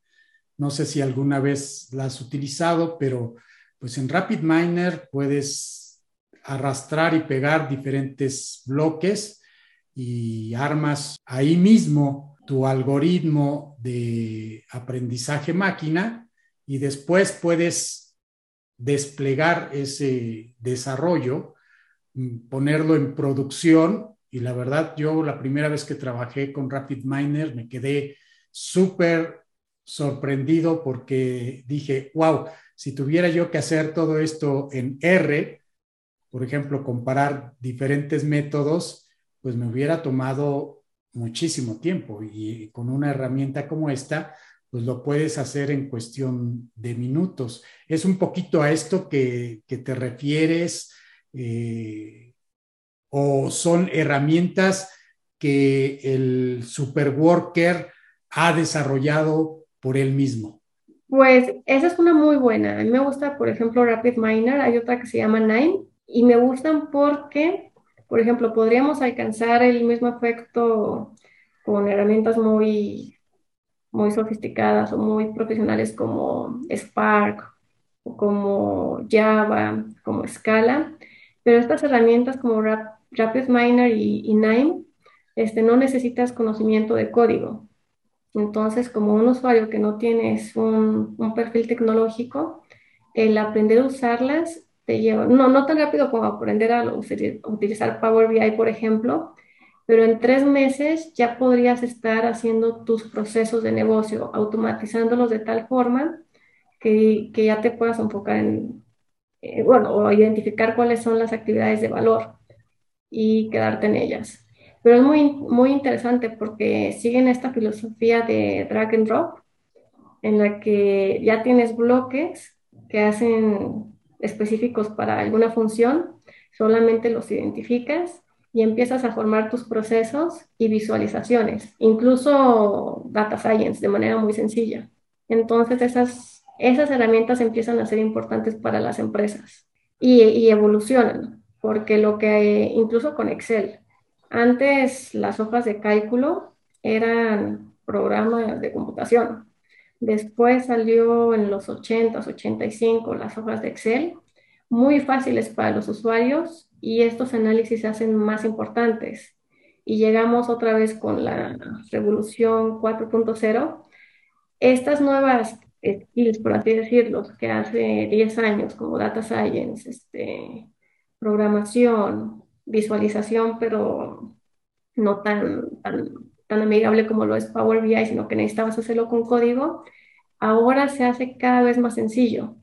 No sé si alguna vez la has utilizado, pero pues en RapidMiner puedes arrastrar y pegar diferentes bloques y armas ahí mismo tu algoritmo de aprendizaje máquina y después puedes desplegar ese desarrollo, mm, ponerlo en producción. Y la verdad yo la primera vez que trabajé con RapidMiner me quedé súper sorprendido porque dije, wow, si tuviera yo que hacer todo esto en R, por ejemplo, comparar diferentes métodos, pues me hubiera tomado muchísimo tiempo y con una herramienta como esta, pues lo puedes hacer en cuestión de minutos. Es un poquito a esto que, te refieres eh, o son herramientas que el superworker ha desarrollado por él mismo. Pues esa es una muy buena. A mí me gusta, por ejemplo, Rapid Miner. Hay otra que se llama Nine y me gustan porque, por ejemplo, podríamos alcanzar el mismo efecto con herramientas muy, muy sofisticadas o muy profesionales como Spark o como Java, como Scala. Pero estas herramientas como Rapid Miner y, y Nine, este, no necesitas conocimiento de código entonces, como un usuario que no tienes un, perfil tecnológico, el aprender a usarlas lleva, no, no tan rápido como aprender a utilizar Power BI, por ejemplo, pero en tres meses ya podrías estar haciendo tus procesos de negocio, automatizándolos de tal forma que, ya te puedas enfocar en, eh, bueno, o identificar cuáles son las actividades de valor y quedarte en ellas. Pero es muy, muy interesante porque siguen esta filosofía de drag and drop, en la que ya tienes bloques que hacen específicos para alguna función, solamente los identificas y empiezas a formar tus procesos y visualizaciones, incluso data science de manera muy sencilla. Entonces esas, esas herramientas empiezan a ser importantes para las empresas y, evolucionan, porque lo que incluso con Excel, antes las hojas de cálculo eran programas de computación. Después salió en los 80s, 85 las hojas de Excel, muy fáciles para los usuarios y estos análisis se hacen más importantes. Y llegamos otra vez con la revolución 4.0. Estas nuevas skills, por así decirlo, que hace 10 años, como data science, este, programación, visualización, pero no tan, tan, amigable como lo es Power BI, sino que necesitabas hacerlo con código, ahora se hace cada vez más sencillo.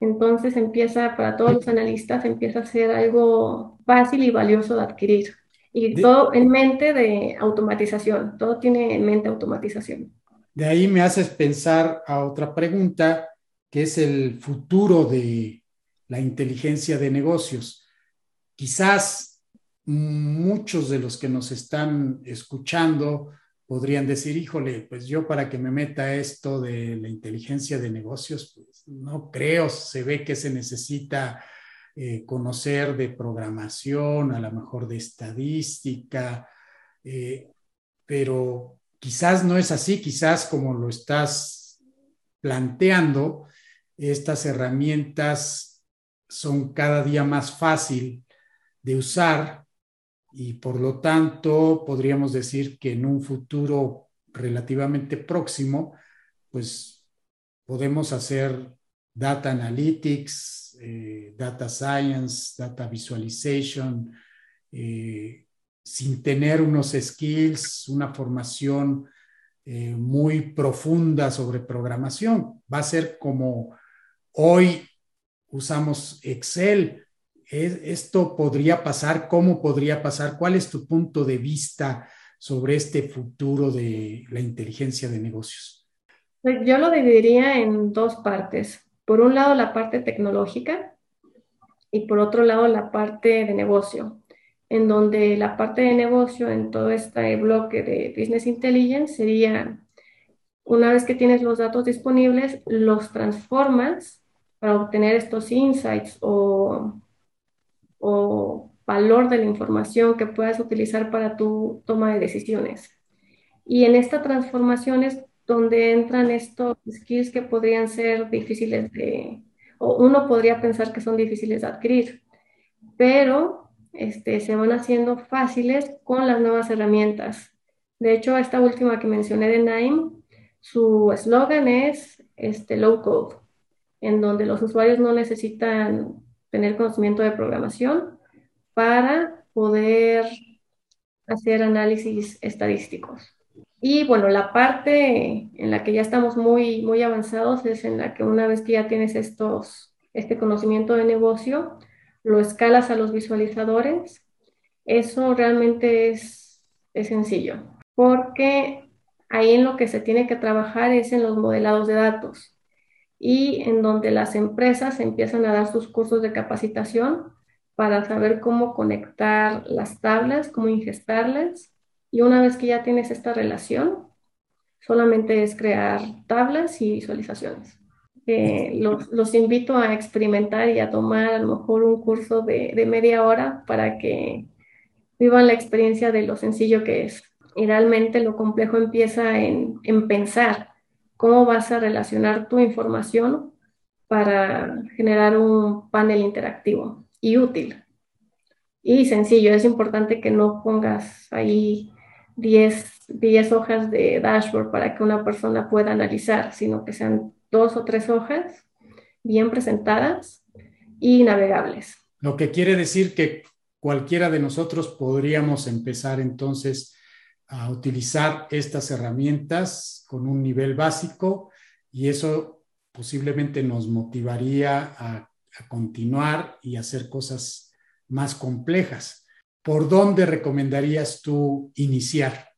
Entonces empieza, para todos los analistas, empieza a ser algo fácil y valioso de adquirir. Y todo en mente de automatización, todo tiene en mente automatización. De ahí me haces pensar a otra pregunta, que es el futuro de la inteligencia de negocios quizás muchos de los que nos están escuchando podrían decir, híjole, pues yo para que me meta esto de la inteligencia de negocios, pues no creo, se ve que se necesita eh, conocer de programación, a lo mejor de estadística, eh, pero quizás no es así, quizás como lo estás planteando, estas herramientas son cada día más fácil de usar y por lo tanto podríamos decir que en un futuro relativamente próximo, pues podemos hacer data analytics, eh, data science, data visualization, eh, sin tener unos skills, una formación eh, muy profunda sobre programación. Va a ser como hoy usamos Excel. ¿Esto podría pasar? ¿Cómo podría pasar? ¿Cuál es tu punto de vista sobre este futuro de la inteligencia de negocios? Pues yo lo dividiría en dos partes. Por un lado, la parte tecnológica y por otro lado, la parte de negocio en donde la parte de negocio en todo este bloque de Business Intelligence sería, una vez que tienes los datos disponibles, los transformas para obtener estos insights o, o valor de la información que puedas utilizar para tu toma de decisiones. Y en esta transformación es donde entran estos skills que podrían ser difíciles de, o uno podría pensar que son difíciles de adquirir, pero este, se van haciendo fáciles con las nuevas herramientas. De hecho, esta última que mencioné de Naim, su eslogan es este, low code, en donde los usuarios no necesitan tener conocimiento de programación para poder hacer análisis estadísticos. Y bueno, la parte en la que ya estamos muy, muy avanzados es en la que una vez que ya tienes estos, este conocimiento de negocio, lo escalas a los visualizadores, eso realmente es, es sencillo, porque ahí en lo que se tiene que trabajar es en los modelados de datos y en donde las empresas empiezan a dar sus cursos de capacitación para saber cómo conectar las tablas, cómo ingestarlas. Y una vez que ya tienes esta relación, solamente es crear tablas y visualizaciones. Eh, los, los, invito a experimentar y a tomar a lo mejor un curso de, de, media hora para que vivan la experiencia de lo sencillo que es. Y realmente lo complejo empieza en, en pensar cómo vas a relacionar tu información para generar un panel interactivo y útil. Y sencillo, es importante que no pongas ahí 10, 10 hojas de dashboard para que una persona pueda analizar, sino que sean dos o tres hojas bien presentadas y navegables. Lo que quiere decir que cualquiera de nosotros podríamos empezar entonces a utilizar estas herramientas con un nivel básico y eso posiblemente nos motivaría a, a continuar y hacer cosas más complejas. ¿Por dónde recomendarías tú iniciar?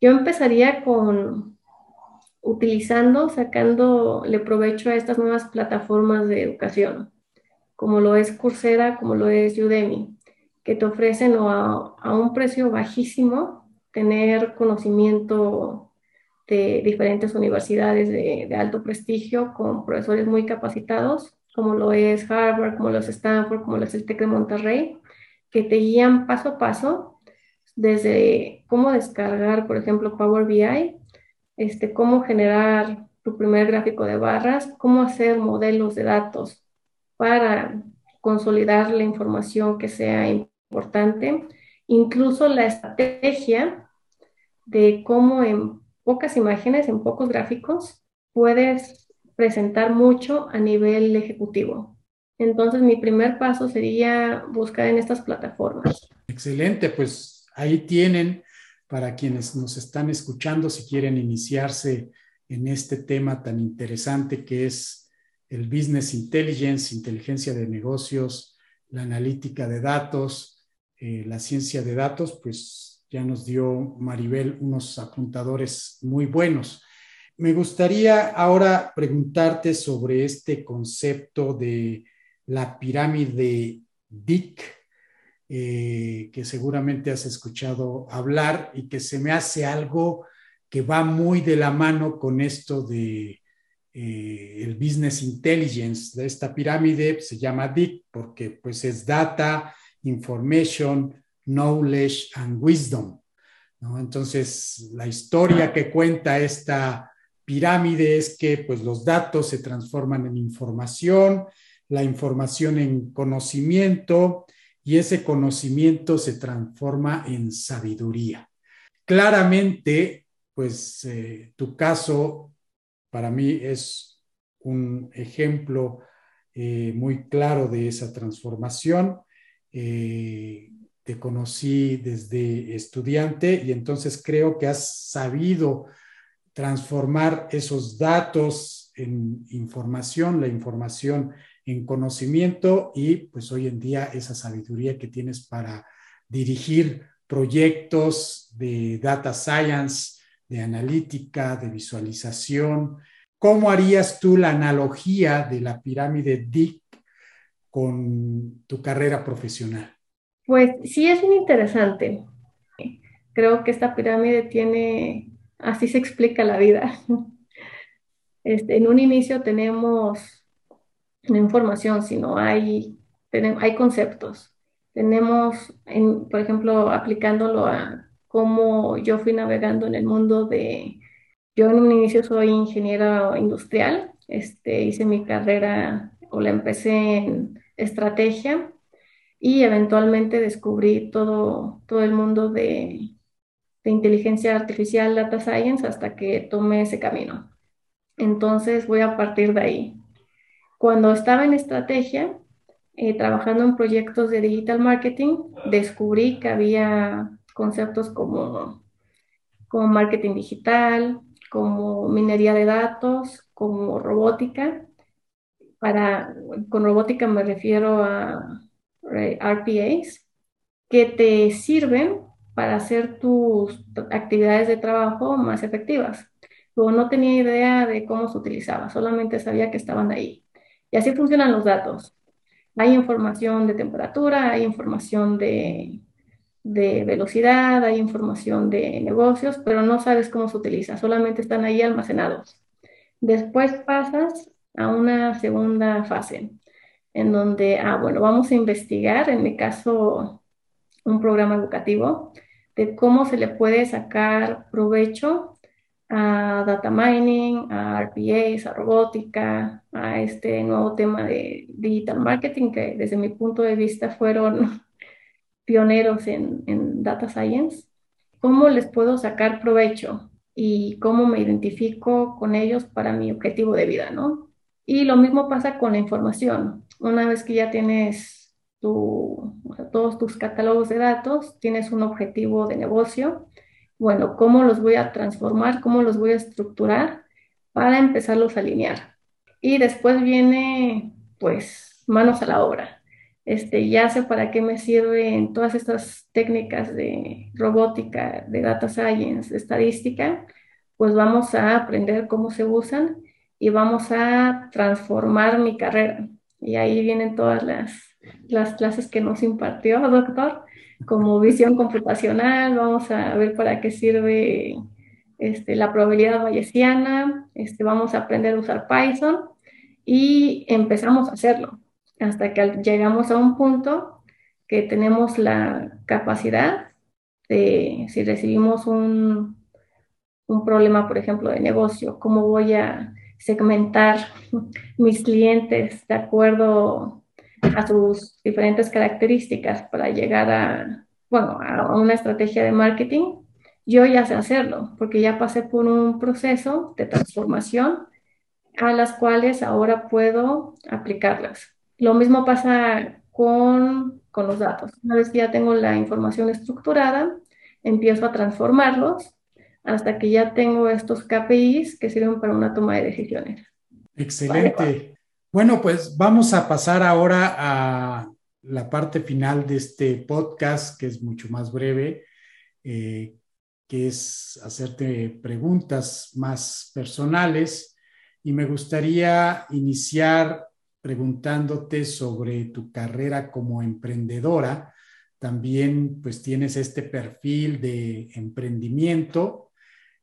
Yo empezaría con utilizando, sacándole provecho a estas nuevas plataformas de educación, como lo es Coursera, como lo es Udemy, que te ofrecen a, un precio bajísimo tener conocimiento de diferentes universidades de, alto prestigio con profesores muy capacitados, como lo es Harvard, como lo es Stanford, como lo es el TEC de Monterrey, que te guían paso a paso desde cómo descargar, por ejemplo, Power BI este, cómo generar tu primer gráfico de barras, cómo hacer modelos de datos para consolidar la información que sea importante, incluso la estrategia de cómo en pocas imágenes, en pocos gráficos, puedes presentar mucho a nivel ejecutivo. Entonces, mi primer paso sería buscar en estas plataformas. Excelente, pues ahí tienen para quienes nos están escuchando si quieren iniciarse en este tema tan interesante que es el business intelligence, inteligencia de negocios, la analítica de datos, eh, la ciencia de datos, pues ya nos dio Maribel unos apuntadores muy buenos. Me gustaría ahora preguntarte sobre este concepto de la pirámide DIC, eh, que seguramente has escuchado hablar y que se me hace algo que va muy de la mano con esto de eh, el business intelligence de esta pirámide se llama DIC porque pues es data, information, knowledge and wisdom. Entonces, la historia que cuenta esta pirámide es que pues los datos se transforman en información, la información en conocimiento y ese conocimiento se transforma en sabiduría. Claramente, pues eh, tu caso para mí es un ejemplo eh, muy claro de esa transformación. Eh, te conocí desde estudiante y entonces creo que has sabido transformar esos datos en información, la información en conocimiento y pues hoy en día esa sabiduría que tienes para dirigir proyectos de data science, de analítica, de visualización. ¿Cómo harías tú la analogía de la pirámide con tu carrera profesional? Pues sí, es muy interesante. Creo que esta pirámide tiene, así se explica la vida. Este, en un inicio tenemos no información, sino hay, hay conceptos. Tenemos, por ejemplo, aplicándolo a cómo yo fui navegando en el mundo de, yo en un inicio soy ingeniera industrial, este, hice mi carrera o la empecé en estrategia y eventualmente descubrí todo, todo el mundo de, de inteligencia artificial, data science, hasta que tomé ese camino. Entonces voy a partir de ahí. Cuando estaba en estrategia, eh, trabajando en proyectos de digital marketing, descubrí que había conceptos como, como marketing digital, como minería de datos, como robótica. Para, con robótica me refiero a eh, RPAs, que te sirven para hacer tus actividades de trabajo más efectivas. Yo no tenía idea de cómo se utilizaba, solamente sabía que estaban ahí. Y así funcionan los datos. Hay información de temperatura, hay información de, velocidad, hay información de negocios, pero no sabes cómo se utiliza, solamente están ahí almacenados. Después pasas a una segunda fase, en donde, ah, bueno, vamos a investigar, en mi caso, un programa educativo, de cómo se le puede sacar provecho a data mining, a RPAs, a robótica, a este nuevo tema de digital marketing, que desde mi punto de vista fueron pioneros en, en data science. ¿Cómo les puedo sacar provecho y cómo me identifico con ellos para mi objetivo de vida, ¿no? Y lo mismo pasa con la información. Una vez que ya tienes tu, todos tus catálogos de datos, tienes un objetivo de negocio, bueno, cómo los voy a transformar, cómo los voy a estructurar para empezarlos a alinear. Y después viene, pues, manos a la obra. Este, ya sé para qué me sirven todas estas técnicas de robótica, de data science, de estadística, pues vamos a aprender cómo se usan y vamos a transformar mi carrera. Y ahí vienen todas las, las clases que nos impartió, doctor, como visión computacional, vamos a ver para qué sirve este, la probabilidad bayesiana, este, vamos a aprender a usar Python y empezamos a hacerlo hasta que llegamos a un punto que tenemos la capacidad de, si recibimos un, un problema, por ejemplo, de negocio, cómo voy a segmentar mis clientes de acuerdo a sus diferentes características para llegar a, bueno, a una estrategia de marketing, yo ya sé hacerlo, porque ya pasé por un proceso de transformación a las cuales ahora puedo aplicarlas. Lo mismo pasa con, con los datos. Una vez que ya tengo la información estructurada, empiezo a transformarlos hasta que ya tengo estos KPIs que sirven para una toma de decisiones. Excelente. Bueno, pues vamos a pasar ahora a la parte final de este podcast, que es mucho más breve, eh, que es hacerte preguntas más personales. Y me gustaría iniciar preguntándote sobre tu carrera como emprendedora. También pues tienes este perfil de emprendimiento.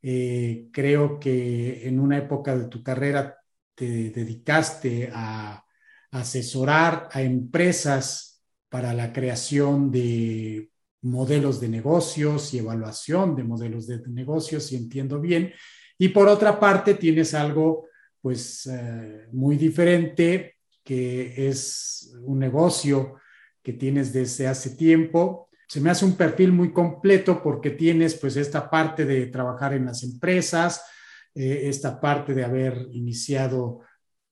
Eh, creo que en una época de tu carrera te dedicaste a asesorar a empresas para la creación de modelos de negocios y evaluación de modelos de negocios, si entiendo bien. Y por otra parte, tienes algo pues eh, muy diferente, que es un negocio que tienes desde hace tiempo. Se me hace un perfil muy completo porque tienes pues esta parte de trabajar en las empresas, eh, esta parte de haber iniciado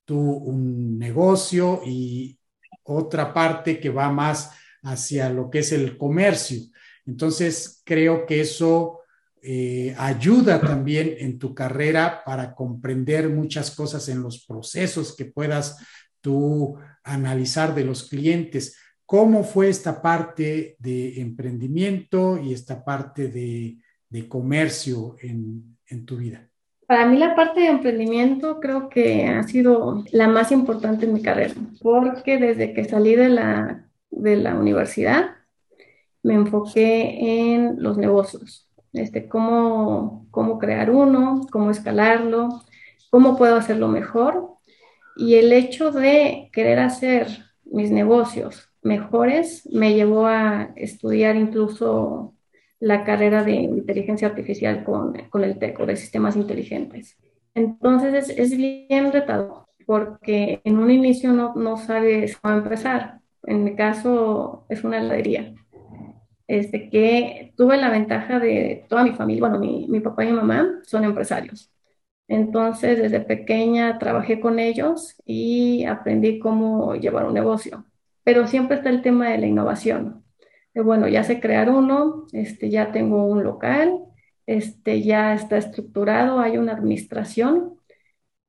tú un negocio y otra parte que va más hacia lo que es el comercio. Entonces, creo que eso eh, ayuda también en tu carrera para comprender muchas cosas en los procesos que puedas tú analizar de los clientes. ¿Cómo fue esta parte de emprendimiento y esta parte de, comercio en, en tu vida? Para mí la parte de emprendimiento creo que ha sido la más importante en mi carrera, porque desde que salí de la, de la universidad me enfoqué en los negocios, este, cómo, cómo crear uno, cómo escalarlo, cómo puedo hacerlo mejor. Y el hecho de querer hacer mis negocios mejores me llevó a estudiar incluso la carrera de inteligencia artificial con, con el TECO, de sistemas inteligentes. Entonces es, es, bien retador porque en un inicio no, no sabes cómo empezar. En mi caso es una heladería este, que tuve la ventaja de toda mi familia, bueno, mi, mi papá y mi mamá son empresarios. Entonces, desde pequeña trabajé con ellos y aprendí cómo llevar un negocio. Pero siempre está el tema de la innovación. bueno, ya sé crear uno, este, ya tengo un local, este, ya está estructurado, hay una administración,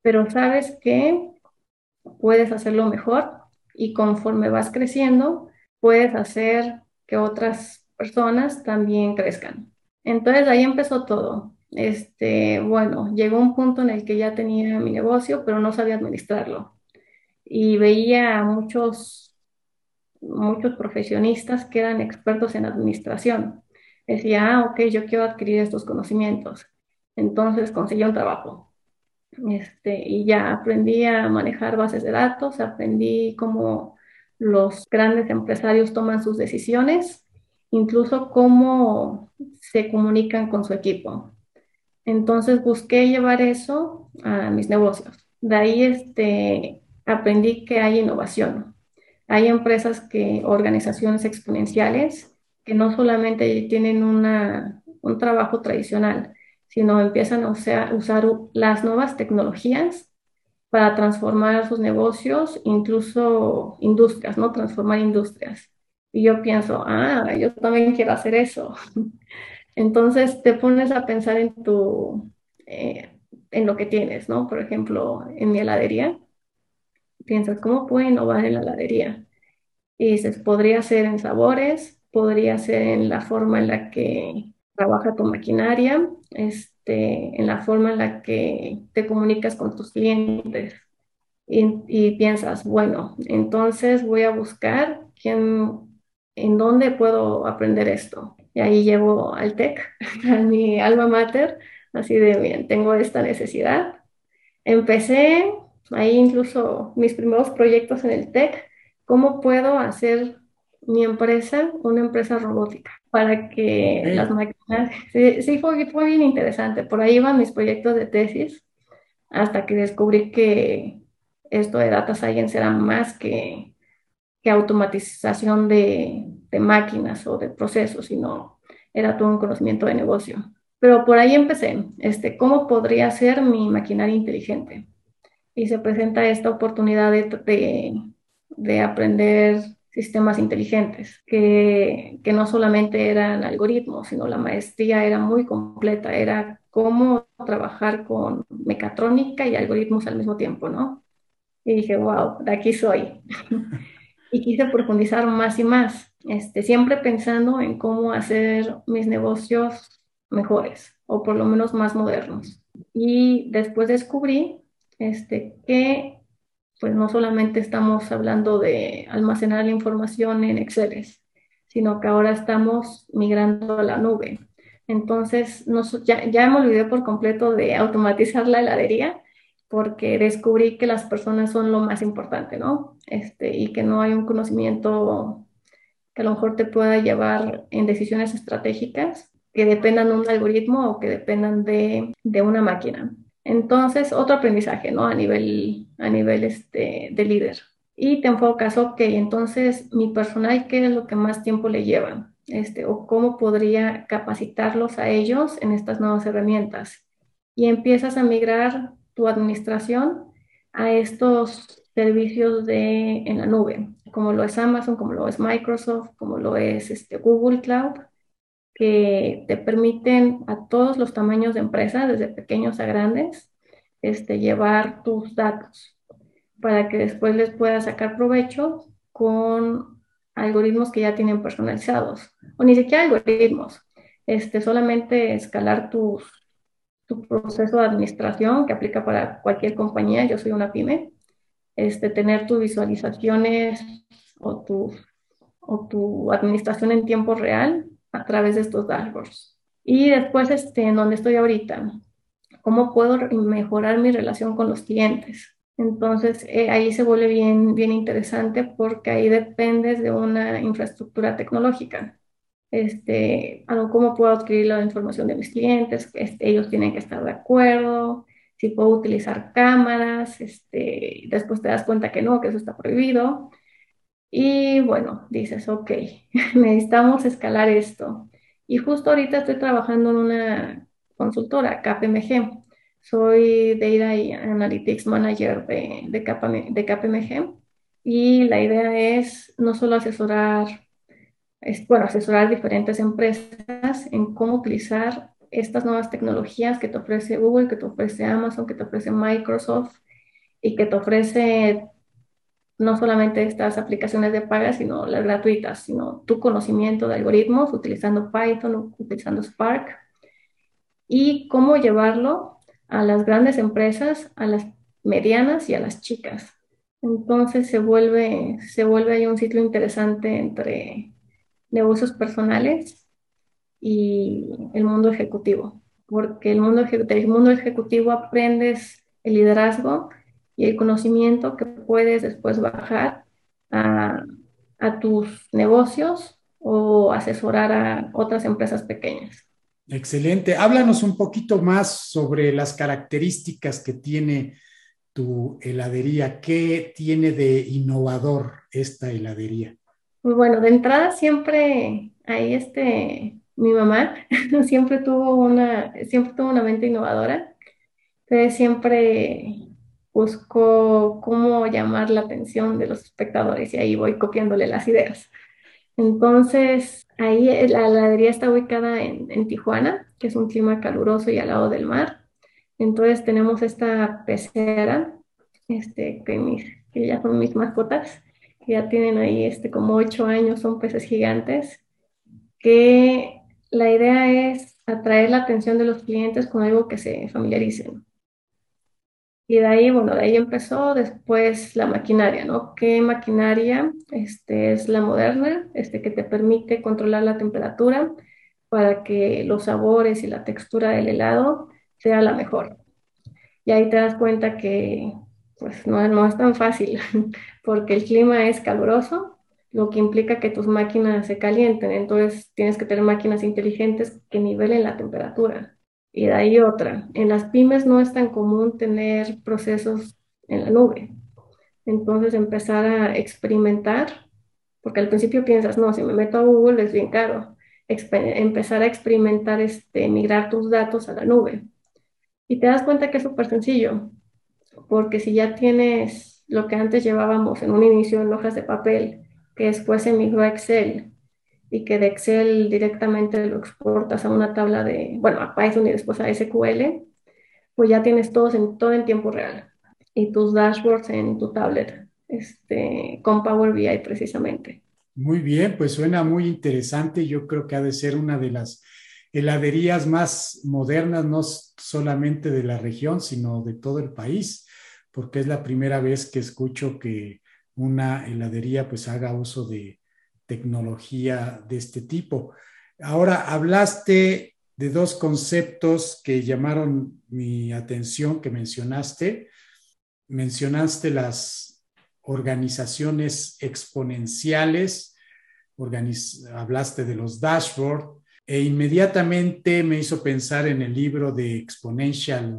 pero sabes que puedes hacerlo mejor y conforme vas creciendo, puedes hacer que otras personas también crezcan. Entonces ahí empezó todo. Este, bueno, llegó un punto en el que ya tenía mi negocio, pero no sabía administrarlo. Y veía a muchos, muchos profesionistas que eran expertos en administración. Decía, ah, ok, yo quiero adquirir estos conocimientos. Entonces conseguí un trabajo. Este, y ya aprendí a manejar bases de datos, aprendí cómo los grandes empresarios toman sus decisiones incluso cómo se comunican con su equipo. Entonces busqué llevar eso a mis negocios. De ahí este, aprendí que hay innovación. Hay empresas que, organizaciones exponenciales, que no solamente tienen una, un trabajo tradicional, sino empiezan a usar, usar las nuevas tecnologías para transformar sus negocios, incluso industrias, ¿no? Transformar industrias. Y yo pienso, ah, yo también quiero hacer eso. Entonces te pones a pensar en tu, eh, en lo que tienes, ¿no? Por ejemplo, en mi heladería, piensas, ¿cómo puedo innovar en la heladería? Y dices, podría ser en sabores, podría ser en la forma en la que trabaja tu maquinaria, este, en la forma en la que te comunicas con tus clientes. Y, piensas, bueno, entonces voy a buscar quién ¿en dónde puedo aprender esto? Y ahí llevo al TEC, a mi alma mater, así de bien, tengo esta necesidad. Empecé ahí incluso mis primeros proyectos en el TEC, ¿cómo puedo hacer mi empresa una empresa robótica? Para que las máquinas, sí, fue, fue bien interesante, por ahí van mis proyectos de tesis, hasta que descubrí que esto de data science era más que automatización de, máquinas o de procesos, sino era todo un conocimiento de negocio. Pero por ahí empecé, este, ¿cómo podría ser mi maquinaria inteligente? Y se presenta esta oportunidad de, de, aprender sistemas inteligentes, que, que, no solamente eran algoritmos, sino la maestría era muy completa, era cómo trabajar con mecatrónica y algoritmos al mismo tiempo, ¿no? Y dije, wow, de aquí soy. y quise profundizar más y más, este, siempre pensando en cómo hacer mis negocios mejores o por lo menos más modernos. Y después descubrí este, que pues no solamente estamos hablando de almacenar la información en Excel, sino que ahora estamos migrando a la nube. Entonces, ya, ya me olvidé por completo de automatizar la heladería porque descubrí que las personas son lo más importante, ¿no? Este, y que no hay un conocimiento que a lo mejor te pueda llevar en decisiones estratégicas que dependan de un algoritmo o que dependan de, de una máquina. Entonces, otro aprendizaje, ¿no? A nivel, a nivel este, de líder. y te enfocas, ok, entonces mi personal, ¿qué es lo que más tiempo le lleva? Este, o cómo podría capacitarlos a ellos en estas nuevas herramientas. Y empiezas a migrar tu administración a estos servicios de, en la nube, como lo es Amazon, como lo es Microsoft, como lo es este, Google Cloud, que te permiten a todos los tamaños de empresa, desde pequeños a grandes, este, llevar tus datos para que después les puedas sacar provecho con algoritmos que ya tienen personalizados, o ni siquiera algoritmos, este, solamente escalar tu proceso de administración que aplica para cualquier compañía, yo soy una pyme, este, tener tus visualizaciones o tu, o tu administración en tiempo real a través de estos dashboards. Y después, este, en donde estoy ahorita, ¿cómo puedo mejorar mi relación con los clientes? Entonces, eh, ahí se vuelve bien, bien interesante porque ahí dependes de una infraestructura tecnológica. Este, cómo puedo adquirir la información de mis clientes, este, ellos tienen que estar de acuerdo, si puedo utilizar cámaras, este, después te das cuenta que no, que eso está prohibido. Y bueno, dices, ok, necesitamos escalar esto. Y justo ahorita estoy trabajando en una consultora, KPMG. Soy Data Analytics Manager de, de, KPMG. Y la idea es no solo asesorar, es, bueno, asesorar diferentes empresas en cómo utilizar estas nuevas tecnologías que te ofrece Google, que te ofrece Amazon, que te ofrece Microsoft y que te ofrece no solamente estas aplicaciones de paga, sino las gratuitas, sino tu conocimiento de algoritmos utilizando Python, utilizando Spark y cómo llevarlo a las grandes empresas, a las medianas y a las chicas. Entonces se vuelve, se vuelve ahí un ciclo interesante entre negocios personales y el mundo ejecutivo, porque el mundo, el mundo ejecutivo aprendes el liderazgo y el conocimiento que puedes después bajar a, a tus negocios o asesorar a otras empresas pequeñas. Excelente. Háblanos un poquito más sobre las características que tiene tu heladería. ¿Qué tiene de innovador esta heladería? Pues bueno, de entrada siempre hay este, mi mamá siempre tuvo una, siempre tuvo una mente innovadora. Entonces siempre buscó cómo llamar la atención de los espectadores y ahí voy copiándole las ideas. Entonces, ahí la heladería está ubicada en, en, Tijuana, que es un clima caluroso y al lado del mar. Entonces tenemos esta pecera, este, que, mis, que ya son mis mascotas, que ya tienen ahí este, como ocho años, son peces gigantes, que la idea es atraer la atención de los clientes con algo que se familiaricen. Y de ahí, bueno, de ahí empezó después la maquinaria, ¿no? ¿Qué maquinaria este, es la moderna, este, que te permite controlar la temperatura para que los sabores y la textura del helado sea la mejor? Y ahí te das cuenta que pues no, no es tan fácil, porque el clima es caluroso lo que implica que tus máquinas se calienten. Entonces tienes que tener máquinas inteligentes que nivelen la temperatura. Y de ahí otra. En las pymes no es tan común tener procesos en la nube. Entonces empezar a experimentar, porque al principio piensas, no, si me meto a Google es bien caro. empezar a experimentar, este, migrar tus datos a la nube. Y te das cuenta que es súper sencillo, porque si ya tienes lo que antes llevábamos en un inicio en hojas de papel, que después se migró a Excel y que de Excel directamente lo exportas a una tabla de, bueno, a Python y después a SQL, pues ya tienes todo en, todo en tiempo real y tus dashboards en tu tablet este, con Power BI precisamente. Muy bien, pues suena muy interesante. Yo creo que ha de ser una de las heladerías más modernas, no solamente de la región, sino de todo el país, porque es la primera vez que escucho que una heladería pues haga uso de tecnología de este tipo. Ahora, hablaste de dos conceptos que llamaron mi atención, que mencionaste. Mencionaste las organizaciones exponenciales, hablaste de los dashboards e inmediatamente me hizo pensar en el libro de Exponential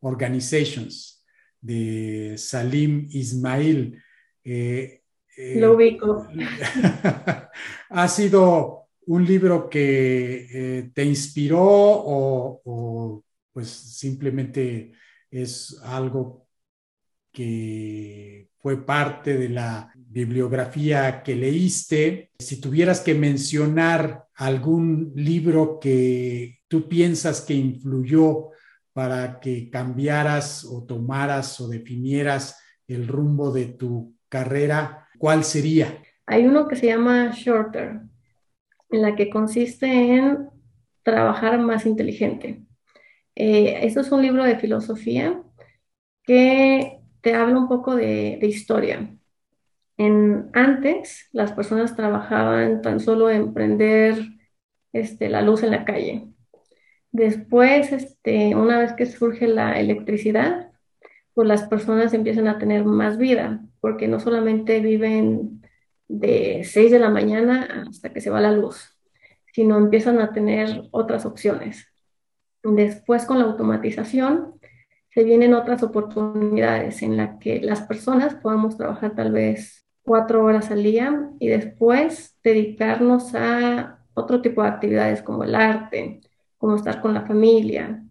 Organizations de Salim Ismail, Eh, eh, Lo ubico. ¿Ha sido un libro que eh, te inspiró o, pues simplemente es algo que fue parte de la bibliografía que leíste? Si tuvieras que mencionar algún libro que tú piensas que influyó para que cambiaras o tomaras o definieras el rumbo de tu carrera, ¿cuál sería? Hay uno que se llama Shorter, en la que consiste en trabajar más inteligente. Eh, esto es un libro de filosofía que te habla un poco de, historia. En, antes, las personas trabajaban tan solo en prender este, la luz en la calle. Después, este, una vez que surge la electricidad, pues las personas empiezan a tener más vida, porque no solamente viven de 6 de la mañana hasta que se va la luz, sino empiezan a tener otras opciones. Después, con la automatización, se vienen otras oportunidades en las que las personas podamos trabajar tal vez cuatro horas al día y después dedicarnos a otro tipo de actividades como el arte, como estar con la familia,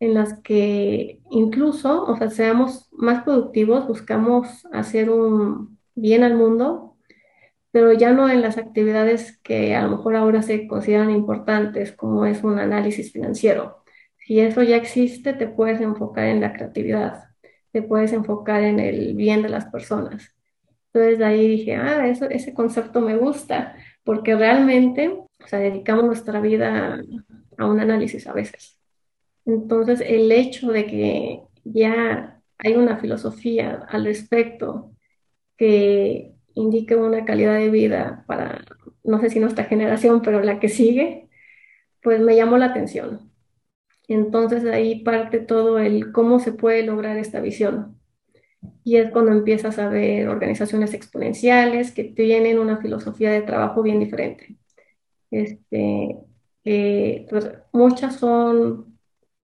en las que incluso, o sea, seamos más productivos, buscamos hacer un bien al mundo, pero ya no en las actividades que a lo mejor ahora se consideran importantes, como es un análisis financiero. Si eso ya existe, te puedes enfocar en la creatividad, te puedes enfocar en el bien de las personas. Entonces de ahí dije, ah, eso, ese concepto me gusta, porque realmente, o sea, dedicamos nuestra vida a un análisis a veces. Entonces, el hecho de que ya hay una filosofía al respecto que indique una calidad de vida para, no sé si nuestra generación, pero la que sigue, pues me llamó la atención. Entonces ahí parte todo el cómo se puede lograr esta visión. Y es cuando empiezas a ver organizaciones exponenciales que tienen una filosofía de trabajo bien diferente. Este, pues, muchas son,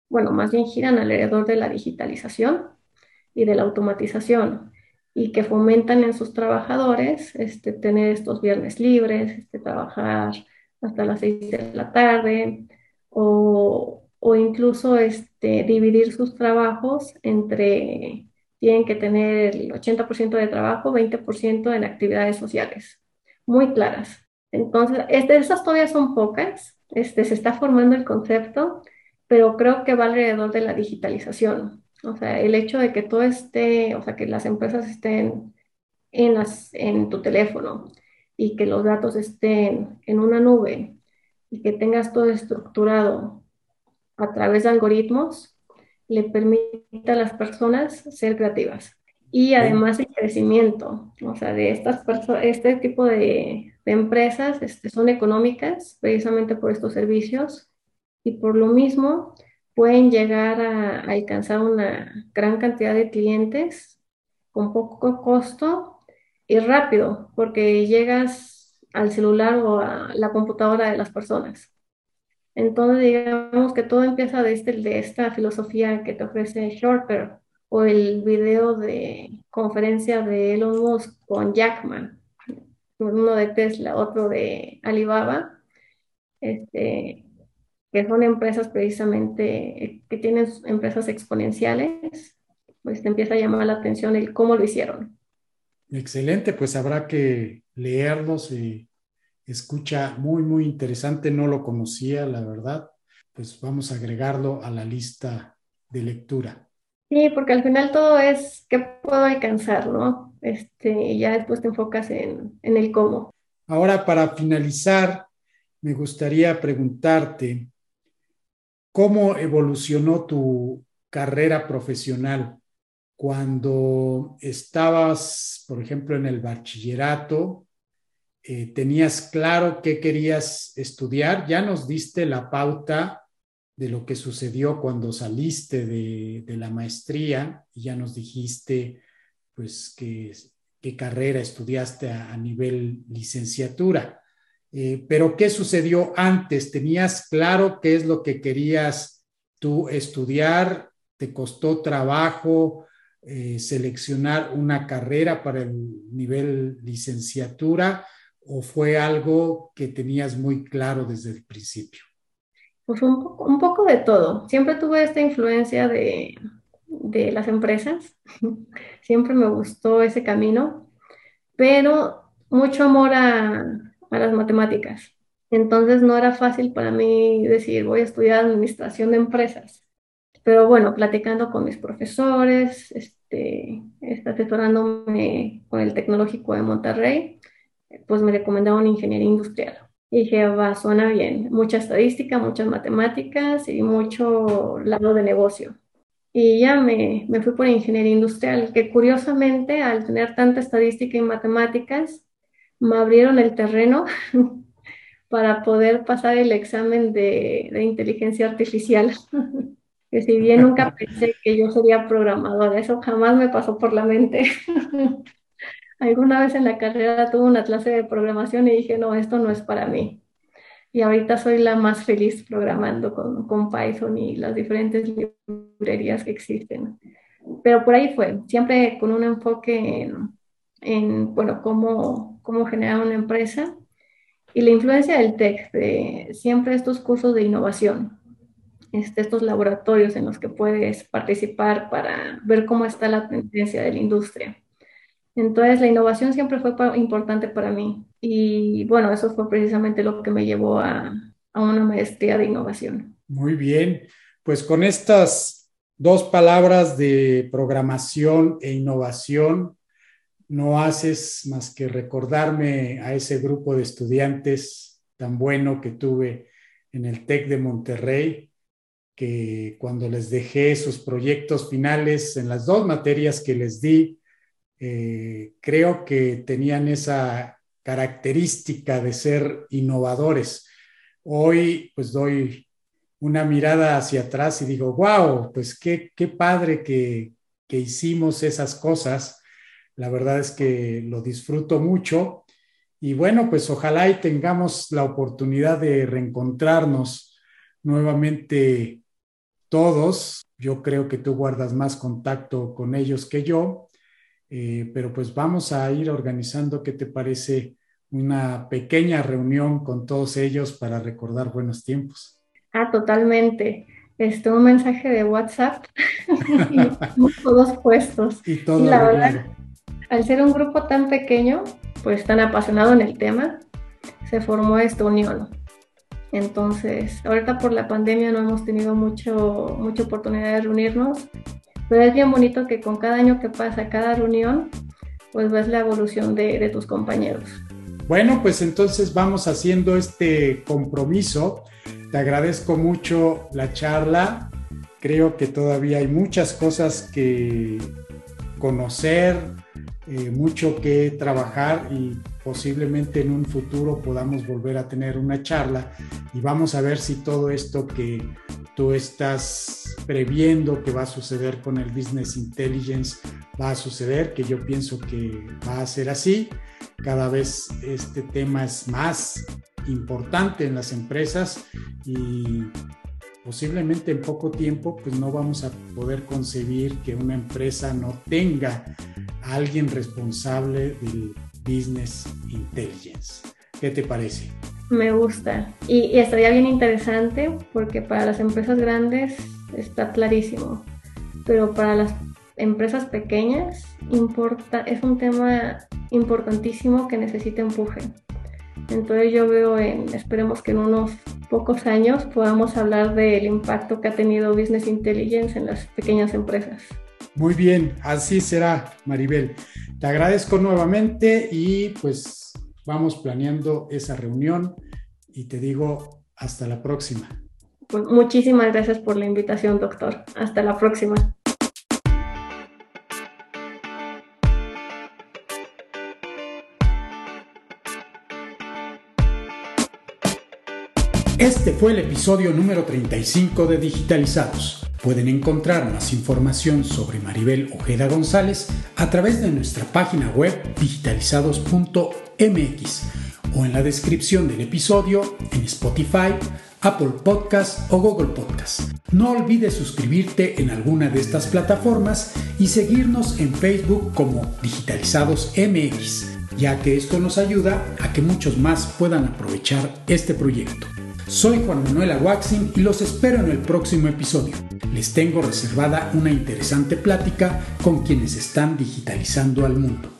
bueno, más bien giran alrededor de la digitalización y de la automatización y que fomentan en sus trabajadores este, tener estos viernes libres, este, trabajar hasta las seis de la tarde o, o incluso este, dividir sus trabajos entre, tienen que tener el 80% de trabajo, 20% en actividades sociales, muy claras. Entonces, estas todavía son pocas, este, se está formando el concepto, pero creo que va alrededor de la digitalización. O sea, el hecho de que todo esté, o sea, que las empresas estén en, las, en tu teléfono y que los datos estén en una nube y que tengas todo estructurado a través de algoritmos, le permite a las personas ser creativas. Y además el crecimiento, o sea, de estas este tipo de, de empresas este, son económicas precisamente por estos servicios y por lo mismo pueden llegar a, alcanzar una gran cantidad de clientes con poco costo y rápido, porque llegas al celular o a la computadora de las personas. Entonces, digamos que todo empieza desde de esta filosofía que te ofrece Shorter o el video de conferencia de Elon Musk con Jackman, uno de Tesla, otro de Alibaba, este, que son empresas precisamente que tienen empresas exponenciales, pues te empieza a llamar la atención el cómo lo hicieron. Excelente, pues habrá que leerlos y escucha muy, muy interesante, no lo conocía, la verdad, pues vamos a agregarlo a la lista de lectura. Sí, porque al final todo es qué puedo alcanzar, ¿no? Este, y ya después te enfocas en, en el cómo. Ahora, para finalizar, me gustaría preguntarte, ¿cómo evolucionó tu carrera profesional cuando estabas, por ejemplo, en el bachillerato? Eh, ¿Tenías claro qué querías estudiar? Ya nos diste la pauta de lo que sucedió cuando saliste de, la maestría y ya nos dijiste pues qué carrera estudiaste a, nivel licenciatura. Eh, pero ¿qué sucedió antes? ¿Tenías claro qué es lo que querías tú estudiar? ¿Te costó trabajo eh, seleccionar una carrera para el nivel licenciatura o fue algo que tenías muy claro desde el principio? Pues un poco, un poco de todo. Siempre tuve esta influencia de, de las empresas. Siempre me gustó ese camino, pero mucho amor a, a las matemáticas. Entonces no era fácil para mí decir, voy a estudiar administración de empresas. Pero bueno, platicando con mis profesores, este, asesorándome con el Tecnológico de Monterrey, pues me recomendaron ingeniería industrial. Y dije, va, suena bien. Mucha estadística, muchas matemáticas y mucho lado de negocio. Y ya me, me fui por ingeniería industrial, que curiosamente al tener tanta estadística y matemáticas, me abrieron el terreno para poder pasar el examen de, de inteligencia artificial. que si bien nunca pensé que yo sería programadora, eso jamás me pasó por la mente. Alguna vez en la carrera tuve una clase de programación y dije, no, esto no es para mí. Y ahorita soy la más feliz programando con, con Python y las diferentes librerías que existen. Pero por ahí fue, siempre con un enfoque en, en bueno, cómo, cómo generar una empresa y la influencia del TEC, de siempre estos cursos de innovación, este, estos laboratorios en los que puedes participar para ver cómo está la tendencia de la industria. Entonces, la innovación siempre fue importante para mí y bueno, eso fue precisamente lo que me llevó a, a una maestría de innovación. Muy bien, pues con estas dos palabras de programación e innovación, no haces más que recordarme a ese grupo de estudiantes tan bueno que tuve en el TEC de Monterrey, que cuando les dejé sus proyectos finales en las dos materias que les di, eh, creo que tenían esa característica de ser innovadores. Hoy pues doy una mirada hacia atrás y digo, wow, pues qué, qué padre que, que hicimos esas cosas. La verdad es que lo disfruto mucho. Y bueno, pues ojalá y tengamos la oportunidad de reencontrarnos nuevamente todos. Yo creo que tú guardas más contacto con ellos que yo eh, pero pues vamos a ir organizando, ¿qué te parece? Una pequeña reunión con todos ellos para recordar buenos tiempos. Ah, totalmente. Este, un mensaje de WhatsApp y todos puestos. Y todo. la verdad, al ser un grupo tan pequeño, pues tan apasionado en el tema, se formó esta unión. Entonces, ahorita por la pandemia no hemos tenido mucho, mucha oportunidad de reunirnos, pero es bien bonito que con cada año que pasa, cada reunión, pues ves la evolución de, de tus compañeros. Bueno, pues entonces vamos haciendo este compromiso. Te agradezco mucho la charla. Creo que todavía hay muchas cosas que conocer, eh, mucho que trabajar y posiblemente en un futuro podamos volver a tener una charla y vamos a ver si todo esto que tú estás previendo que va a suceder con el Business Intelligence va a suceder, que yo pienso que va a ser así. Cada vez este tema es más importante en las empresas y posiblemente en poco tiempo pues no vamos a poder concebir que una empresa no tenga alguien responsable del business intelligence. ¿Qué te parece? Me gusta. Y, estaría bien interesante porque para las empresas grandes está clarísimo, pero para las empresas pequeñas importa, es un tema importantísimo que necesita empuje. Entonces yo veo en, esperemos que en unos pocos años podamos hablar del impacto que ha tenido Business Intelligence en las pequeñas empresas. Muy bien, así será, Maribel. Te agradezco nuevamente y pues vamos planeando esa reunión y te digo hasta la próxima. Pues muchísimas gracias por la invitación, doctor. Hasta la próxima. Este fue el episodio número 35 de Digitalizados. Pueden encontrar más información sobre Maribel Ojeda González a través de nuestra página web digitalizados.mx o en la descripción del episodio en Spotify, Apple Podcast o Google Podcast. No olvides suscribirte en alguna de estas plataformas y seguirnos en Facebook como Digitalizados MX, ya que esto nos ayuda a que muchos más puedan aprovechar este proyecto. Soy Juan Manuel Aguaxin y los espero en el próximo episodio. Les tengo reservada una interesante plática con quienes están digitalizando al mundo.